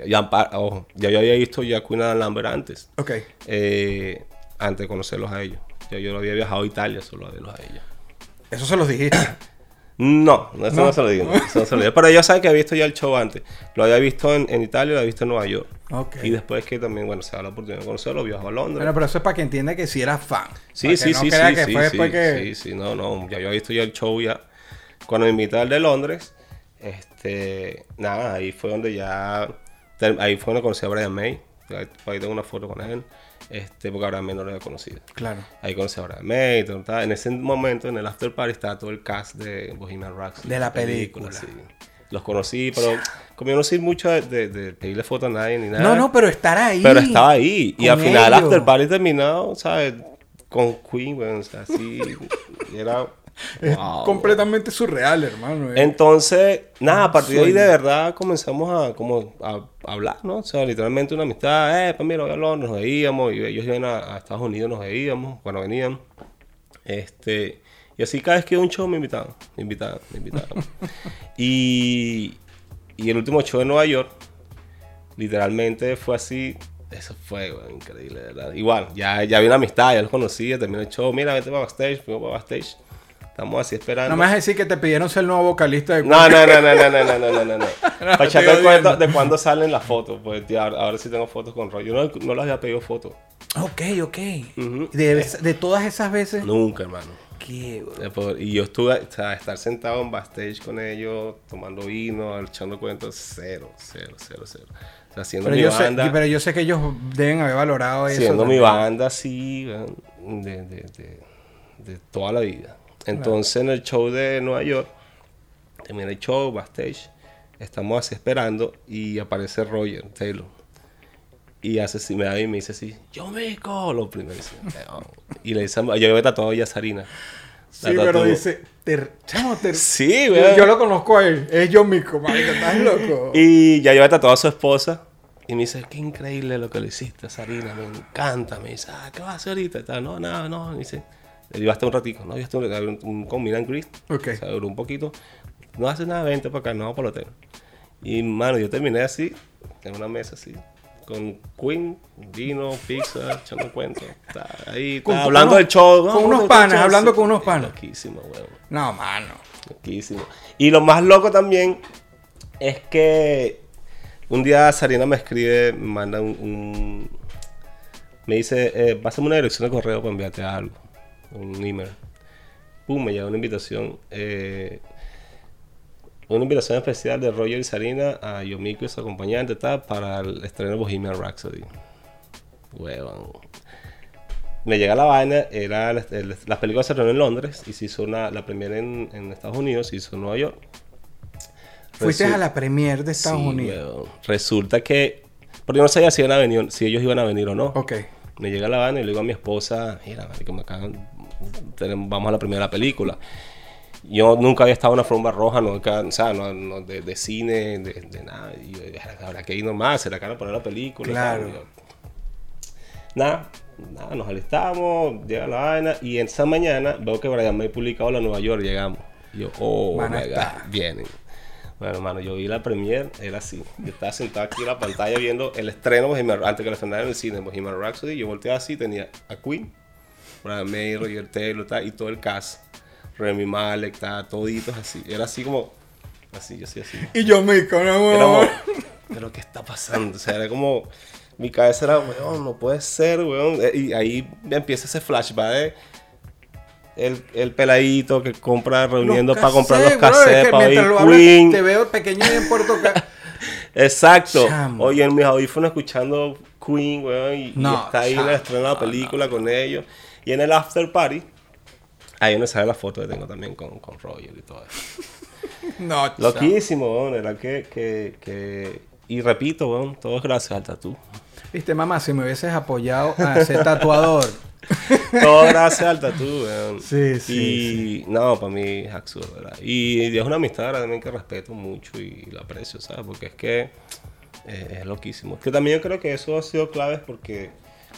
ya, ojo, ya yo había visto ya Queen and Lambert antes. Ok. eh, antes de conocerlos a ellos. Ya yo había viajado a Italia solo a verlos a ellos. Eso se los dijiste. No, no, eso no, se lo digo. no, eso no se lo digo. Pero ellos saben que había visto ya el show antes. Lo había visto en, en Italia lo había visto en Nueva York. Y después que también, bueno, se da la oportunidad de conocerlo, viajó a Londres. Bueno, pero eso es para que entienda que si eras fan. Sí, sí, sí, sí, sí, sí, que... sí, sí, no, no, ya yo había visto ya el show ya. Cuando me invité al de Londres, este, nada, ahí fue donde ya, ahí fue donde conocí a Brian May, ahí, tengo una foto con él, este, porque Brian May no lo había conocido. Claro. Ahí conocí a Brian May, todo, tal. en ese momento, en el after party, estaba todo el cast de Bohemian Rhapsody. De la película. sí. Los conocí, pero como yo no soy mucho de, de- de pedirle foto a nadie ni nada. No, no, pero estar ahí. Pero estaba ahí. Y al final, ellos. after party terminado, ¿sabes? Con Queen, weón. O sea, así. era. Es wow. completamente surreal, hermano. eh. Entonces, nada, a partir de ahí de verdad comenzamos a, como, a, a hablar, ¿no? O sea, literalmente una amistad. Eh, pues mira, voy a Londres, nos veíamos. Y ellos iban a, a Estados Unidos, nos veíamos cuando venían. Este. Y así cada vez que iba un show me invitaban, me invitaban, me invitaban. y, y el último show en Nueva York, literalmente fue así. Eso fue güey, increíble, ¿verdad? Igual, ya, ya había una amistad, ya los conocía, terminó el show. Mira, vete para backstage, fuimos para backstage. Estamos así esperando. No me vas a decir que te pidieron ser el nuevo vocalista de No, no, no, no, no, no, no, no, no, no. Para echarte el cuento de cuándo salen las fotos. Pues tío, ahora, sí tengo fotos con Roy. Yo no, no les había pedido fotos. Ok, ok. De, de todas esas veces. Nunca, hermano. ¿Qué, bro? Eh, Y yo estuve, o sea, estar sentado en backstage con ellos, tomando vino, echando cuentos, cero, cero, cero, cero. O sea, haciendo Pero mi yo, sé, banda. pero yo sé que ellos deben haber valorado eso. siendo mi banda así weón, de, de, de, de toda la vida. Entonces en el show de Nueva York, termina el show, backstage, estamos así esperando y aparece Roger Taylor. Y hace así, me da y me dice así, yo mico, lo primero. "No". Y le dice, yo había tatuado ya Sarina. Sí, pero dice. Te, chamo, te- Sí, yo, yo lo conozco a él. Es John Mico, marica, estás loco. Y ya yo había tatuado a su esposa. Y me dice, qué increíble lo que le hiciste, Sarina, me encanta. Me dice, ah, ¿qué vas a hacer ahorita? Y tal, no, nada, no. Me dice, le digo hasta un ratico, no, yo estuve un, un, con Milan Gris. Ok. O sea, duró un poquito. No hace nada, vente para acá, no, para el hotel. Y, mano, yo terminé así, en una mesa así, con Queen, vino, pizza, echando cuentos. Ahí, hablando del show. con ¿no? unos panas, show, hablando sí. con unos panas. Loquísimo, weón. No, mano. Loquísimo. Y lo más loco también es que un día Sarina me escribe, me manda un. un- me dice, eh, pásame una dirección de correo para enviarte algo. Un email. Pum, me llega una invitación. eh, una invitación especial de Roger y Sarina a Yomiko y su acompañante tal, para el estreno de Bohemian Rhapsody. Huevón. Me llega la vaina, era las películas se estrenaron en Londres y se hizo una, la primera en, en Estados Unidos, se hizo en Nueva York. Fuiste Resu- a la premier de Estados Sí, Unidos. weón. Resulta que, porque yo no sabía si, iban a venir, si ellos iban a venir o no. Ok. Me llega la vaina y le digo a mi esposa, mira, marico, me acaban- tenemos- vamos a la primera película. Yo nunca había estado en una forma roja, no, nunca- o sea, no, no, de, de cine, de, de nada. Y yo dije, habrá que ir nomás, será que van a poner la película. Claro. Yo, nada, nada, nos alistamos, llega la vaina y esa mañana veo que Brian May publicado la Nueva York, llegamos. Y yo, oh, my God, vienen. Bueno, hermano, yo vi la premier, era así. Yo estaba sentado aquí en la pantalla viendo el estreno antes que la estrenaran en el cine, Bohemian Rhapsody. Yo volteaba así, tenía a Queen, Brian May, Roger Taylor, tal, y todo el cast. Remy Malek, tal, toditos así. Era así como, así, yo así, así. Y yo me con Era como, pero ¿qué está pasando? O sea, era como, mi cabeza era, weón, no puede ser, weón. Eh, Y ahí empieza ese flashback de el, el peladito que compra, reuniendo para comprar los cassettes, para oír Queen. te veo pequeño y en Puerto Exacto. Chamo. Oye, en mis audífonos escuchando Queen, weón, y, y No, está ahí en chamo, el estreno de la película con ellos. Y en el after party, ahí donde sale la foto que tengo también con, con Roger y todo eso. No. Loquísimo, weón, era que, que, que... Y repito, weón, todo es gracias al tatú. Viste, mamá, si me hubieses apoyado a ser tatuador. Todo gracias al tatú, weón. Sí, sí, Y no, para mí es absurdo, ¿verdad? Y es una amistad también que respeto mucho y la aprecio, ¿sabes? Porque es que eh, es loquísimo. Que también yo creo que eso ha sido clave porque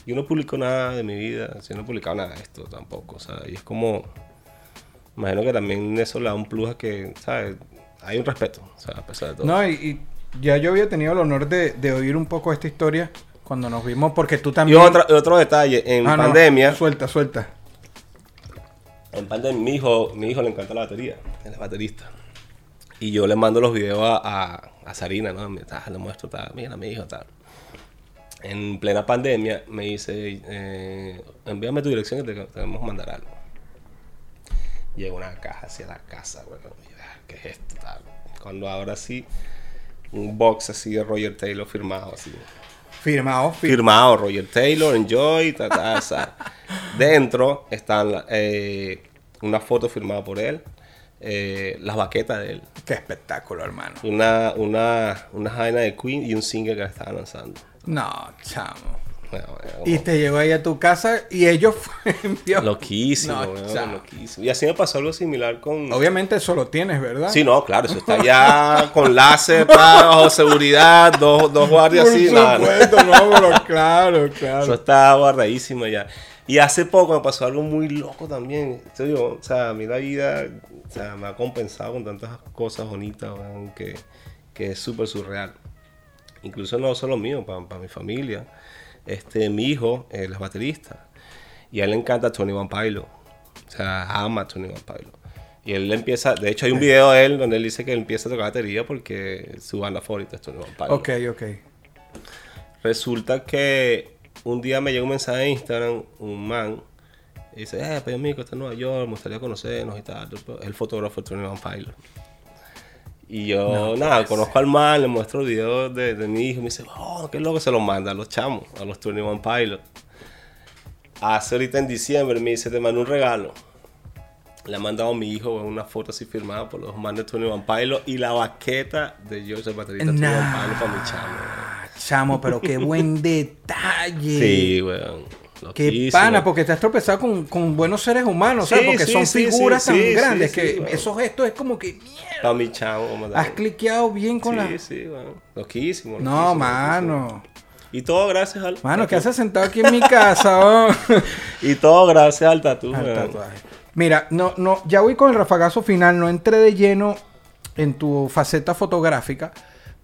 yo no publico nada de mi vida, yo no he publicado nada de esto tampoco, ¿sabes? Y es como, imagino que también eso le da un plus a que, ¿sabes? Hay un respeto, o sea, a pesar de todo. No, y, y ya yo había tenido el honor de, de oír un poco esta historia cuando nos vimos, porque tú y también. otro, otro detalle, en Ah, no, pandemia, Suelta, suelta. En pandemia, mi hijo, mi hijo le encanta la batería, él es baterista. Y yo le mando los videos a, a, a Sarina, ¿no? Ah, le muestro, tal, mira, mi hijo, tal. En plena pandemia me dice, eh, envíame tu dirección que te tenemos que mandar algo. Llega una caja hacia la casa, bueno, yo, ah, ¿qué es esto? Tal. Cuando ahora sí, un box así de Roger Taylor firmado, así. Firmado, fir- Firmado Roger Taylor, Enjoy, ta. Dentro están eh, una foto firmada por él, eh, las baquetas de él, Qué espectáculo, hermano. una, una, una vaina de Queen y un single que le estaban lanzando. No, chamo. Bueno, bueno, Y te llegó ahí a tu casa y ellos. Loquísimo, No, loquísimo. Y así me pasó algo similar con... Obviamente eso lo tienes, ¿verdad? Sí, no, claro, eso está ya con láser, bajo seguridad, dos, dos guardias Por así, nada, no. supuesto, no, pero claro, Eso claro. está guardadísimo ya. Y hace poco me pasó algo muy loco también. O sea, a mí la vida o sea, me ha compensado con tantas cosas bonitas, weón, que, que es súper surreal. Incluso no solo mío, para mi familia. Este, mi hijo, él es baterista. Y a él le encanta Tony Van Pilot. O sea, ama a Tony Van Pilot. Y él empieza, de hecho hay un video de él donde él dice que él empieza a tocar batería porque su banda favorita es Tony Van Pilot. Ok, ok. Resulta que un día me llegó un mensaje en Instagram, un man, y dice, eh, pero amigo, está en Nueva York, me gustaría conocernos y tal. El fotógrafo de Tony Van Pilot. Y yo, nada, conozco al man, le muestro el video de, de mi hijo, me dice, oh, qué loco se lo manda a los chamos, a los 21 Pilot. Hace ahorita en diciembre me dice, te mando un regalo. Le ha mandado a mi hijo una foto así firmada por los man de 21 Pilot y la baqueta de George el baterista de 21 Nah. Pilot para mi chamo. Chamo, pero qué buen detalle. Sí, weón. Qué pana, porque te has tropezado con, con buenos seres humanos, ¿sabes? Sí, Porque sí, son sí, figuras sí, tan sí, grandes sí, que sí, bueno. esos gestos es como que, mierda, Para mi chavo, has cliqueado bien con sí, la... sí, weón. Loquísimo. No, mano. loquísimo. Y todo gracias al. Mano, ¿qué haces sentado aquí en mi casa? oh? Y todo gracias al tatu, Al weón. tatuaje. Mira, no, no, ya voy con el rafagazo final, no entré de lleno en tu faceta fotográfica,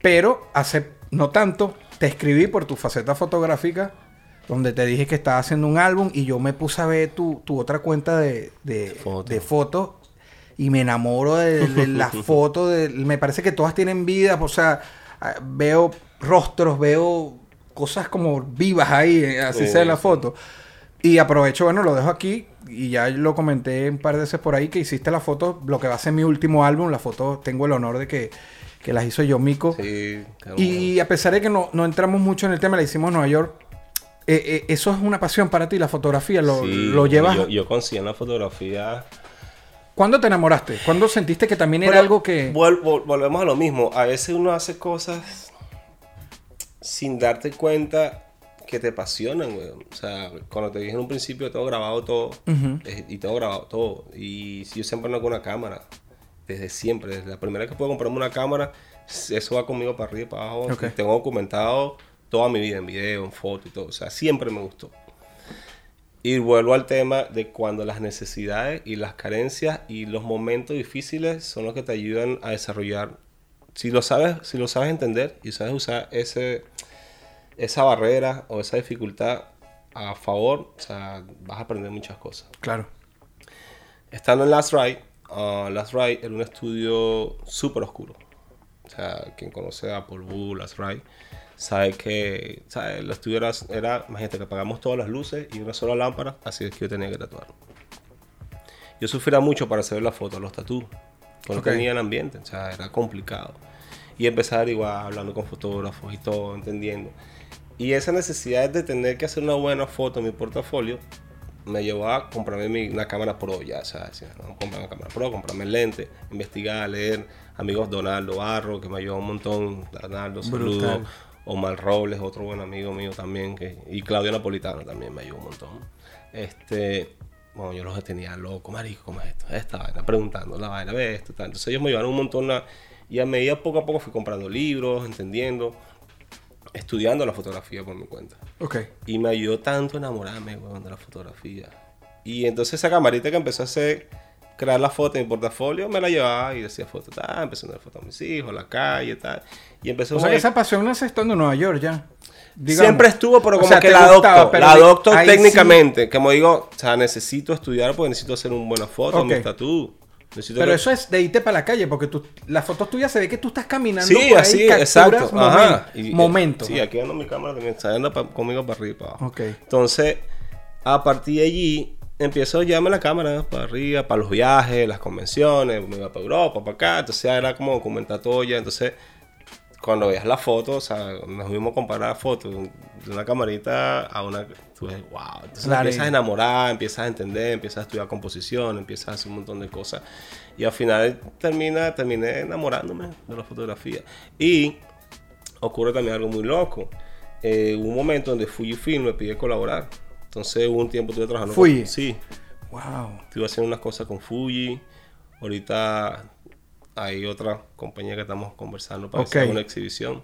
pero hace no tanto. Te escribí por tu faceta fotográfica, donde te dije que estabas haciendo un álbum y yo me puse a ver tu, tu otra cuenta de, de, Foto. de fotos y me enamoro de, de las fotos. de- me parece que todas tienen vida, o sea, ah, veo rostros, veo cosas como vivas ahí, eh, así Sí, sea la foto. Y aprovecho, bueno, lo dejo aquí y ya lo comenté un par de veces por ahí que hiciste la foto, lo que va a ser mi último álbum, la foto, tengo el honor de que, que las hizo yo, Mico. Sí, Y a pesar de que no, no entramos mucho en el tema, la hicimos en Nueva York, eh, eh, eso es una pasión para ti, la fotografía, lo, Sí, lo llevas... Yo, yo en la fotografía. ¿Cuándo te enamoraste? ¿Cuándo sentiste que también era algo que... vol- vol- volvemos a lo mismo. A veces uno hace cosas sin darte cuenta que te apasionan, güey. O sea, cuando te dije en un principio, tengo grabado todo. Y tengo grabado todo. Y yo siempre ando con una cámara. Desde siempre. Desde la primera vez que puedo comprarme una cámara, eso va conmigo para arriba y para abajo. Tengo documentado toda mi vida en video, en foto y todo. O sea, siempre me gustó. Y vuelvo al tema de cuando las necesidades y las carencias y los momentos difíciles son los que te ayudan a desarrollar. Si lo sabes, si lo sabes entender y sabes usar ese, esa barrera o esa dificultad a favor, o sea, vas a aprender muchas cosas. Claro. Estando en Last Ride, ah, Last Ride era un estudio súper oscuro. O sea, quien conoce a Paul Wu, Last Ride, sabe que el estudio era, era, imagínate que apagamos todas las luces y una sola lámpara, así es que yo tenía que tatuar. Yo sufría mucho para hacer las fotos, los tatús. No Ok. tenía el ambiente, o sea, era complicado. Y empezar igual hablando con fotógrafos y todo, entendiendo. Y esa necesidad de tener que hacer una buena foto en mi portafolio me llevó a comprarme mi- una cámara pro ya, ¿sabes? Decía, no, comprar una cámara pro, comprarme el lente, investigar, leer. Amigos Donaldo Barro, que me ayudó un montón. Donaldo, saludo. Omar Robles, otro buen amigo mío también. Que, y Claudio Napolitano también me ayudó un montón. Este, bueno, yo los tenía loco, marico, ¿cómo es esto? Esta vaina, preguntando la vaina, ve esto, tal. Entonces ellos me ayudaron un montón a- y a medida poco a poco fui comprando libros, entendiendo, estudiando la fotografía por mi cuenta. Ok. Y me ayudó tanto a enamorarme, weón, de la fotografía. Y entonces esa camarita que empezó a hacer, crear la foto en mi portafolio, me la llevaba y decía foto, tal, empecé a dar fotos a mis hijos, la calle, tal. Y empezó O sea a que esa pasión nace estando en Nueva York ya. Digamos. Siempre estuvo, pero O como sea, que la adopto. La adopto ahí sí- técnicamente. Como digo, o sea, necesito estudiar porque necesito hacer una buena foto, mi. Necesito Pero que- eso es de irte para la calle, porque tú, las fotos tuyas se ve que tú estás caminando Sí, por ahí, así, capturas exacto. momen- Ajá. Y- momentos. Sí, aquí ando mi cámara también. Está anda pa- conmigo para arriba y para abajo. Ok. Entonces, a partir de allí, empiezo a llevarme la cámara para arriba, para los viajes, las convenciones. Me iba para Europa, para acá. Entonces, era como documentar todo ya. Entonces, cuando veas la foto, o sea, nos vimos comparar fotos de una camarita a una. Tú ves, wow. Entonces, Claro. empiezas a enamorar, empiezas a entender, empiezas a estudiar composición, empiezas a hacer un montón de cosas. Y al final termina, terminé enamorándome de la fotografía. Y ocurre también algo muy loco. Eh, hubo un momento donde Fujifilm me pidió colaborar. Entonces hubo un tiempo estuve trabajando Fuji. con... Sí, Wow. estuve haciendo unas cosas con Fuji. Ahorita hay otra compañía que estamos conversando para hacer una exhibición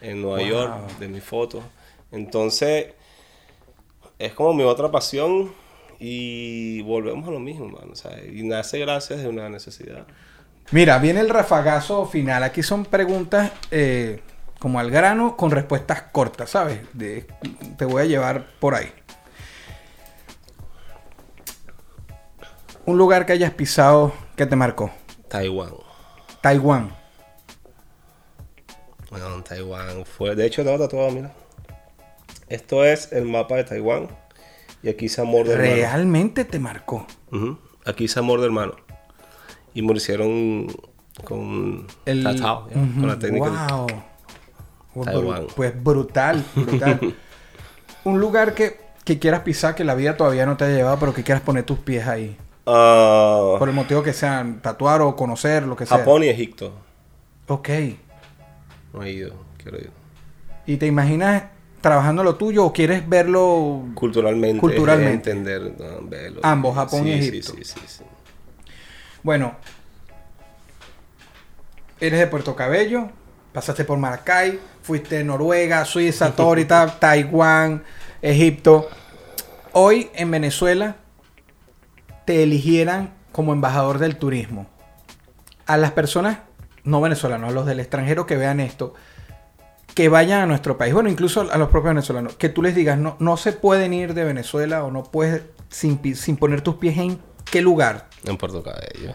en Nueva Wow. York de mis fotos. Entonces, es como mi otra pasión y volvemos a lo mismo, mano. o sea, y nace gracias de una necesidad. Mira, viene el rafagazo final. Aquí son preguntas eh, como al grano con respuestas cortas, ¿sabes? De- te voy a llevar por ahí. Un lugar que hayas pisado que te marcó. Taiwán. Taiwán. Bueno, Taiwán fue. De hecho, tengo tatuado, mira. Esto es el mapa de Taiwán. Y aquí se amor de hermano. Realmente te marcó. Aquí se amor de hermano. Y me lo hicieron con El... tatao, con la técnica. de- Wow. Pues, Taiwán. Pues brutal, brutal. Un lugar que, que quieras pisar, que la vida todavía no te ha llevado, pero que quieras poner tus pies ahí. Ah, Por el motivo que sean tatuar o conocer, lo que sea. Japón y Egipto. Ok. No he ido, quiero ir. ¿Y te imaginas trabajando lo tuyo o quieres verlo? Culturalmente. Culturalmente. Entender, no, verlo. Ambos, Japón y Sí, Egipto. Sí, sí, sí. Bueno, eres de Puerto Cabello, pasaste por Maracay, fuiste a Noruega, Suiza, Tórita, Taiwán, Egipto. Hoy en Venezuela te eligieran como embajador del turismo. A las personas no venezolanas, a los del extranjero que vean esto, que vayan a nuestro país, bueno, incluso a los propios venezolanos, que tú les digas, no, no se pueden ir de Venezuela o no puedes, sin, sin poner tus pies en qué lugar, En Puerto Cabello.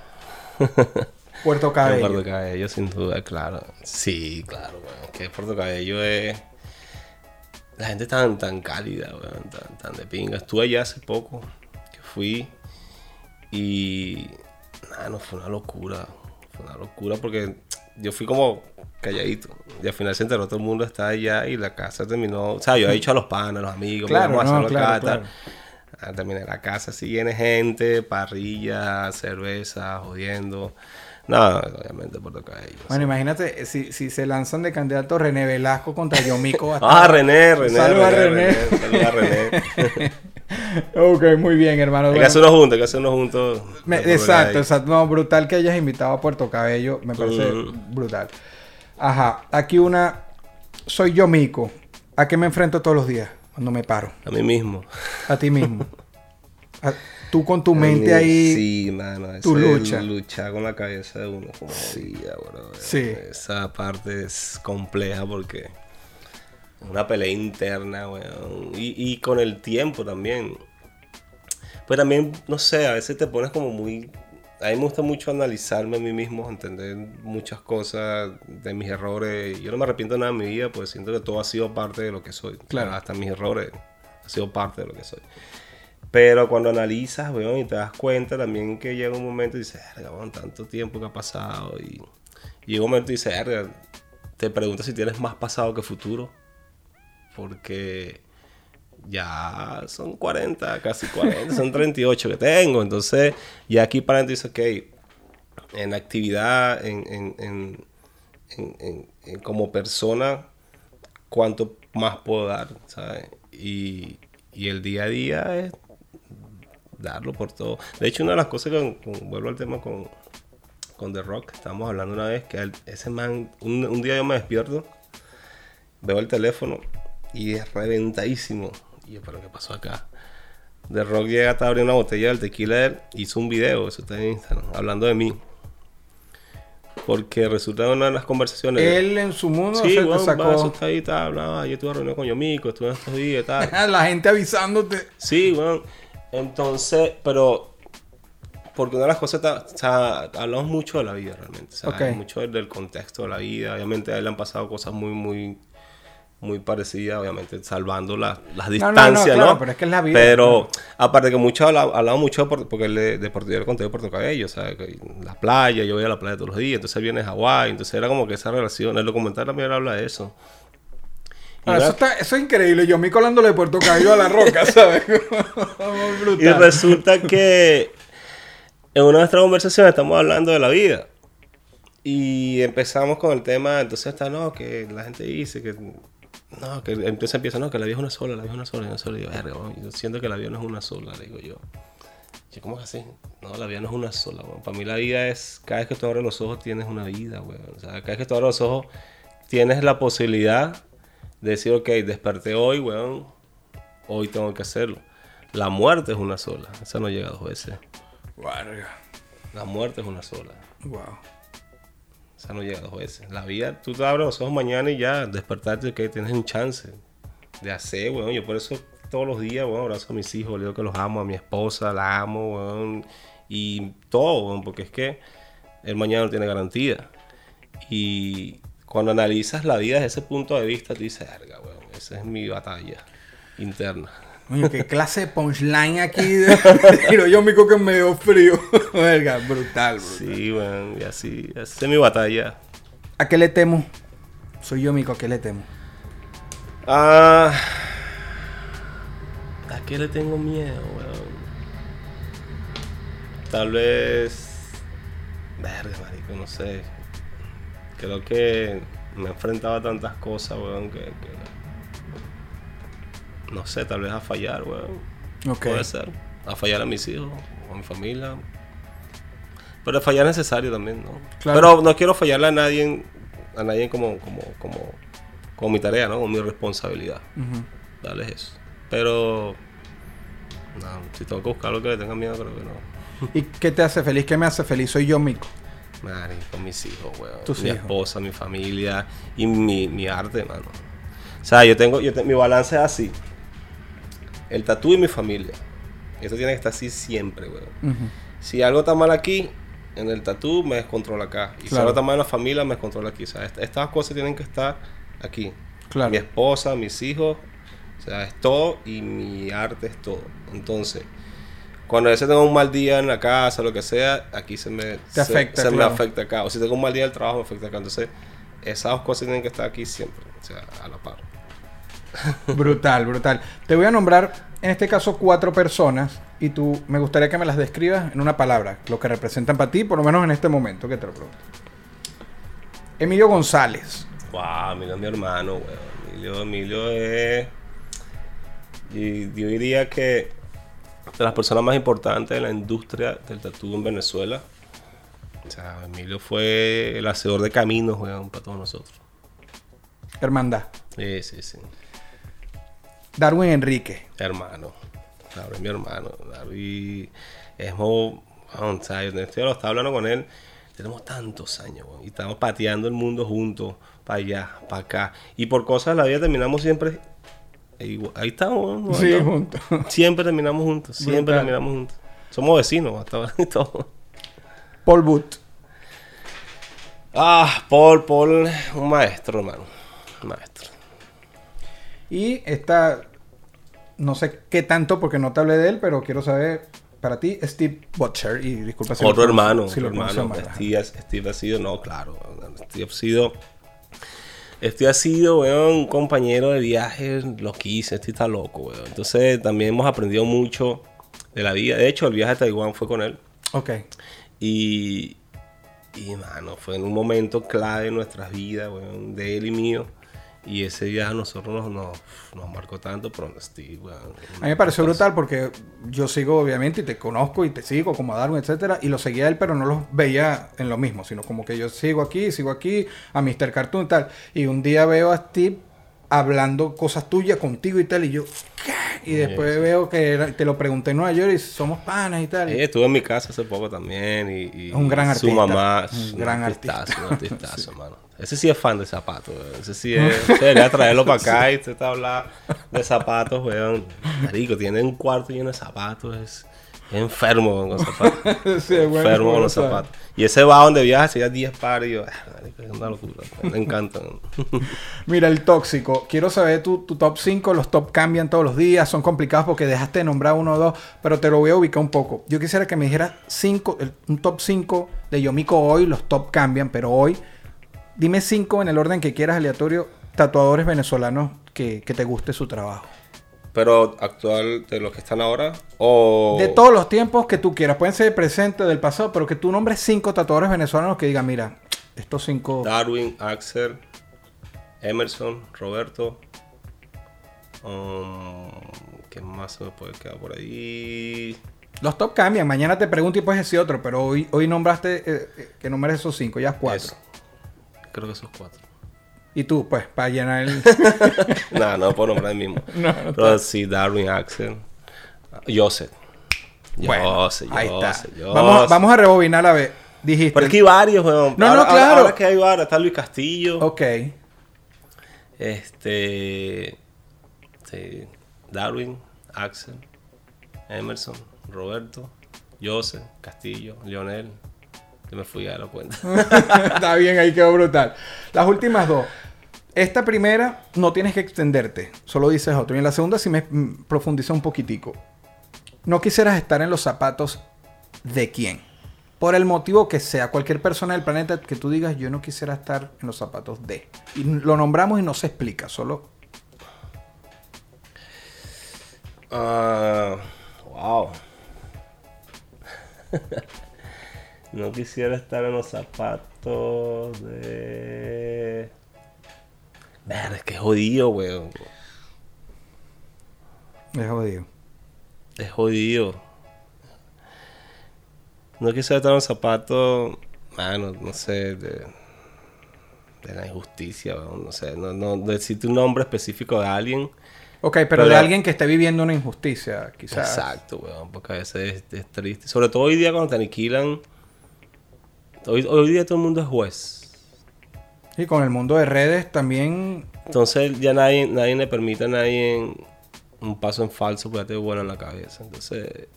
Puerto En Cabello. Puerto Cabello, sin duda, claro. Sí, claro, weón. Que Puerto Cabello es. La gente tan, tan cálida, weón. Tan, tan de pinga. Estuve allá hace poco. Que fui. Y. Nada, no fue una locura. Fue una locura porque yo fui como calladito. Y al final se enteró todo el mundo está allá y la casa terminó. O sea, yo he dicho a los panas, a los amigos, Claro, vamos a no, hacerlo claro, acá, tal. claro. Ah, Terminé la casa así llena gente, parrilla, cerveza, jodiendo. No, obviamente Puerto Cabello. Bueno, imagínate, eh, si, si se lanzan de candidato René Velasco contra Yomico. Ah, René, René. Saluda a René, René. A René. ok, muy bien, hermano. Hay que hacernos juntos, hay que juntos. me- exacto, exacto. No, brutal que hayas invitado a Puerto Cabello. Me parece brutal. Ajá, aquí una. Soy yo, Mico. ¿A qué me enfrento todos los días cuando me paro? A mí mismo. A ti mismo. A- tú con tu mente ahí. Sí, mano. tu lucha. Luchar con la cabeza de uno como jodida, bro. Sí. Esa parte es compleja porque una pelea interna, weón. Y, y con el tiempo también. Pues también, no sé, a veces te pones como muy... A mí me gusta mucho analizarme a mí mismo, entender muchas cosas de mis errores. Yo no me arrepiento de nada en mi vida, pues siento que todo ha sido parte de lo que soy. Claro. Hasta mis errores ha sido parte de lo que soy. Pero cuando analizas, weón, y te das cuenta también que llega un momento y dices, weón, tanto tiempo que ha pasado. Y, y llega un momento y dices, te preguntas si tienes más pasado que futuro. Porque ya son 40, casi 40, son 38 que tengo. Entonces, ya aquí para dices, ok, en actividad, en, en, en, en- como persona, cuánto más puedo dar, ¿sabes? Y, y el día a día es darlo por todo. De hecho, una de las cosas que, vuelvo al tema con, con The Rock, estábamos hablando una vez, que ese man, un, un día yo me despierto, veo el teléfono y es reventadísimo. Y yo, ¿pero qué pasó acá? The Rock llega hasta abrir una botella del tequila de él, hizo un video, eso está en Instagram, hablando de mí. Porque resulta en una de las conversaciones. Él en su mundo Sí, se bueno, va, eso sacó. está ahí, tal, bla, yo tuve reunión con Yomico, estuve en estos días y tal. La gente avisándote. Sí, bueno. Entonces, pero. Porque una de las cosas, está- sea, hablamos mucho de la vida realmente. O sea, Ok. mucho del, del contexto de la vida. Obviamente a él le han pasado cosas muy, muy, muy parecidas, obviamente, salvando la- las no, no, distancias, ¿no? claro, pero es que es la vida, Pero, aparte que mucho hablamos, hablamos mucho de Puerto- porque él de Deportivo del Conteo de Puerto Cabello, o sea, que la playa, yo voy a la playa todos los días, entonces viene de Hawái, entonces era como que esa relación, el documental también habla de eso. Ahora, eso, está, eso es increíble. Yo me colándole de Puerto Cabello a la roca, ¿sabes? Y resulta que en una de nuestras conversaciones estamos hablando de la vida. Y empezamos con el tema, entonces está, no, que la gente dice que... No, que entonces empieza, no, que la vida es una sola, la vida es una sola, una sola. Y yo, "Verga, weón, yo siento que la vida no es una sola, le digo yo. Yo, ¿cómo que así? No, la vida no es una sola, weón. Para mí la vida es, cada vez que tú abres los ojos tienes una vida, weón. O sea, cada vez que tú abres los ojos tienes la posibilidad de decir, ok, desperté hoy, weón, hoy tengo que hacerlo. La muerte es una sola, esa no llega dos veces. Verga. La muerte es una sola, Wow. Esa no llega dos veces. La vida, tú te abres los ojos mañana y ya, despertarte, ok, tienes un chance de hacer, weón. Yo por eso todos los días, weón, abrazo a mis hijos, le digo que los amo, a mi esposa, la amo, weón. Y todo, weón, porque es que el mañana no tiene garantía. Y cuando analizas la vida desde ese punto de vista, tú dices, verga, esa es mi batalla interna. Coño, qué clase de punchline aquí. De... Tiro yo mico que me dio frío. Verga, brutal, brutal. Sí, weón, y así, esa es mi batalla. ¿A qué le temo? Soy yo mico, ¿a qué le temo? Ah, ¿A qué le tengo miedo, weón? Tal vez. Verga, marico, no sé. Creo que me he enfrentado a tantas cosas, weón, que. que- no sé, tal vez a fallar, weón. Puede ser. A fallar a mis hijos, a mi familia. Pero fallar es necesario también, ¿no? Claro. Pero no quiero fallarle a nadie, a nadie como, como, como, como mi tarea, ¿no? Como mi responsabilidad. Ujú. Darles eso. Pero. No, si tengo que buscar lo que le tenga miedo, creo que no. ¿Y qué te hace feliz? ¿Qué me hace feliz? Soy yo mico. Con mis hijos, weón. Tus mi hijos. esposa, mi familia y mi, mi arte, mano. O sea, yo tengo, yo te- mi balance es así. El tatú y mi familia. Esto tiene que estar así siempre, weón. Ujú. Si algo está mal aquí, en el tatú me descontrola acá. Y si algo está mal en la familia, me descontrola aquí. O sea, est- estas cosas tienen que estar aquí. Claro. Mi esposa, mis hijos, o sea, es todo y mi arte es todo. Entonces, cuando a veces tengo un mal día en la casa, lo que sea, aquí se me, se, afecta, se me afecta acá. O si tengo un mal día en el trabajo, me afecta acá. Entonces, esas dos cosas tienen que estar aquí siempre, o sea, a la par. Brutal, brutal. Te voy a nombrar, en este caso, cuatro personas y tú me gustaría que me las describas en una palabra, lo que representan para ti, por lo menos en este momento que te lo pregunto. Emilio González. Wow, Emilio es mi hermano, weón. Emilio, Emilio es. Y yo diría que de las personas más importantes de la industria del tatú en Venezuela. O sea, Emilio fue el hacedor de caminos, weón, para todos nosotros. Hermandad. Sí, sí, sí. Darwin Enrique. Hermano. Darwin mi hermano. Darwin es weón, o sea, yo estaba hablando con él. Tenemos tantos años, y estamos pateando el mundo juntos, para allá, para acá. Y por cosas de la vida terminamos siempre. Ahí estamos, weón, Sí, ¿no? juntos. Siempre terminamos juntos, siempre Brutal. terminamos juntos. Somos vecinos hasta ahora y todo. Paul Booth. Ah, Paul, Paul, un maestro, hermano. Un maestro. Y esta, no sé qué tanto porque no te hablé de él, pero quiero saber para ti, Steve Butcher. Y disculpa si lo otro pronuncio- hermano, si lo otro pronuncio hermano. mal. Steve, Steve ha sido, no, claro. Steve ha sido. Steve ha sido, weón, un compañero de viaje loquísimo. Steve está loco, weón. Entonces también hemos aprendido mucho de la vida. De hecho, el viaje a Taiwán fue con él. Ok. Y, y mano, fue en un momento clave en nuestras vidas, weón, de él y mío. Y ese viaje a nosotros nos, nos, marcó tanto, pero Steve. A mí me pareció brutal porque yo sigo, obviamente, y te conozco y te sigo como a Darwin, etcétera, y lo seguía él, pero no los veía en lo mismo, sino como que yo sigo aquí, sigo aquí, a Mr. Cartoon y tal. Y un día veo a Steve hablando cosas tuyas contigo y tal, y yo, ¿qué? Y después veo que era- te lo pregunté en Nueva York y somos panas y tal. Eh, estuve en mi casa hace poco también y, y Un gran su artista, mamá un gran artistazo, un artistazo, mano. Ese sí es fan de zapatos, weón. Ese sí es. se Debería traerlo para acá y usted está hablando de zapatos, weón. Marico, tiene un cuarto lleno de zapatos. Es enfermo con zapatos. Sí, bueno, enfermo con los sabe. zapatos. Y ese va donde viaja, hacía 10 pares y yo, ah, es una locura. Me encantan. Mira, el tóxico. Quiero saber tu, tu top 5. Los top cambian todos los días. Son complicados porque dejaste de nombrar uno o dos. Pero te lo voy a ubicar un poco. Yo quisiera que me dijeras cinco, el- un top 5 de Yomiko hoy. Los top cambian, pero hoy. Dime cinco en el orden que quieras, aleatorio. Tatuadores venezolanos que, que te guste su trabajo. Pero actual de los que están ahora o... De todos los tiempos que tú quieras. Pueden ser presente, del pasado. Pero que tú nombres cinco tatuadores venezolanos que digan, mira, estos cinco. Darwin, Axel, Emerson, Roberto. um, ¿Qué más se me puede quedar por ahí? Los top cambian. Mañana te pregunto y puedes decir otro. Pero hoy, hoy nombraste eh, eh, que nombres esos cinco. Ya es cuatro. Eso. Creo que esos cuatro. Y tú, pues, para llenar el... Nada, no puedo nombrar el mismo. Pero sí, Darwin, Axel. Joseph. Bueno, Joseph, ahí está. Joseph, Vamos, vamos a rebobinar a ver. Dijiste. Pero que hay varios, weón. No, ahora, no, ahora- claro. Ahora, que hay varios, está Luis Castillo. Ok. Este. sí, Darwin, Axel, Emerson, Roberto, Joseph, Castillo, Lionel. Yo me fui a la cuenta. Está bien, ahí quedó brutal. Las últimas dos. Esta primera no tienes que extenderte, solo dices otro. Y en la segunda sí me mm, profundiza un poquitico. No quisieras estar en los zapatos de quién. Por el motivo que sea, cualquier persona del planeta que tú digas, yo no quisiera estar en los zapatos de. Y lo nombramos y no se explica, solo Ah, wow. no quisiera estar en los zapatos de. Ver, es que es jodido, weón. es jodido. Es jodido. No quisiera estar en los zapatos, mano, no sé, de, de la injusticia, weón, no sé, no, no decirte un nombre específico de alguien. Ok, pero, Pero de alguien que esté viviendo una injusticia, quizás. Exacto, weón, porque a veces es, es triste. Sobre todo hoy día cuando te aniquilan Hoy, hoy día todo el mundo es juez. Y con el mundo de redes también. Entonces ya nadie, nadie le permite a nadie un paso en falso porque te en la cabeza. Entonces,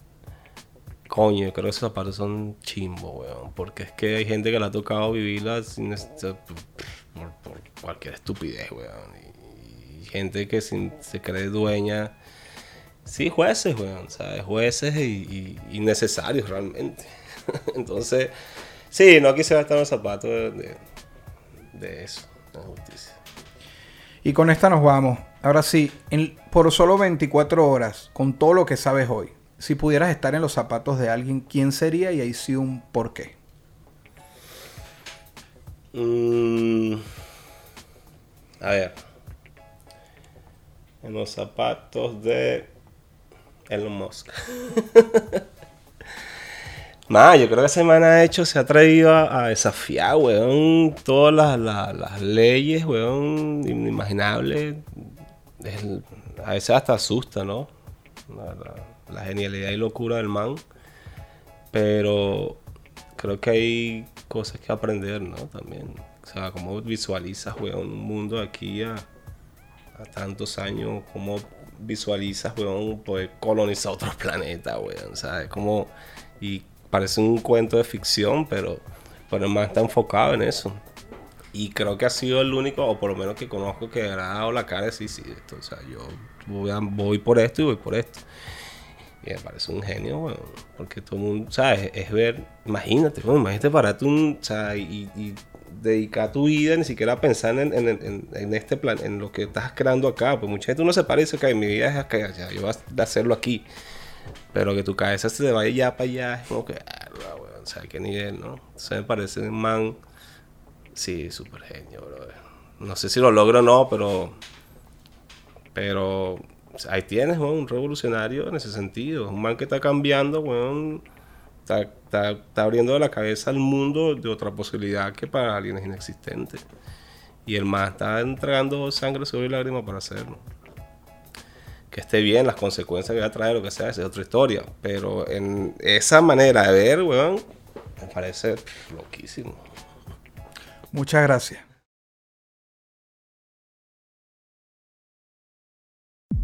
coño, yo creo que esos zapatos son chimbo, weón. Porque es que hay gente que le ha tocado vivirla sin por, por cualquier estupidez, weón. Y, y gente que sin- se cree dueña. Sí, jueces, weón. ¿Sabes? Jueces y, y- innecesarios realmente. Entonces, sí, no quise gastar los zapatos de, de, eso, de justicia. Y con esta nos vamos. Ahora sí, en- por solo 24 horas, con todo lo que sabes hoy, si pudieras estar en los zapatos de alguien, ¿quién sería? Y ahí sí un por qué. Mm, a ver. En los zapatos de Elon Musk. Yo creo que ese man ha hecho, se ha atrevido a, a desafiar, weón, todas las, las- leyes, weón, inimaginables. Es- a veces hasta asusta, ¿no? La, la- la genialidad y locura del man. Pero creo que hay cosas que aprender, ¿no? También. O sea, cómo visualizas, weón, un mundo aquí a, tantos años, cómo visualizas, weón, poder colonizar otros planetas, weón, ¿sabes? Como, y parece un cuento de ficción, pero, pero el man está enfocado en eso. Y creo que ha sido el único, o por lo menos que conozco, que ha dado la cara de sí, sí, esto, o sea, yo voy, a- voy por esto y voy por esto. Y me parece un genio, weón. Porque todo el mundo, ¿sabes? Es ver, imagínate, weón, imagínate pararte un, o sea, y, dedicar tu vida ni siquiera a pensar en, en- este plan, en lo que estás creando acá. Pues mucha gente uno se parece que mi vida es acá, ya, yo voy a hacerlo aquí. Pero que tu cabeza se te vaya ya para allá, es como que, ah, weón, o qué nivel, ¿no? Se me parece un man, sí, súper genio, bro. No sé si lo logro o no, pero pero ahí tienes, weón, un revolucionario en ese sentido. Un man que está cambiando, weón. Está, está- está abriendo la cabeza al mundo de otra posibilidad que para alguien es inexistente. Y el man está entregando sangre, sudor y lágrimas para hacerlo. Que esté bien, las consecuencias que va a traer, lo que sea, esa es otra historia. Pero en esa manera de ver, weón, me parece loquísimo. Muchas gracias.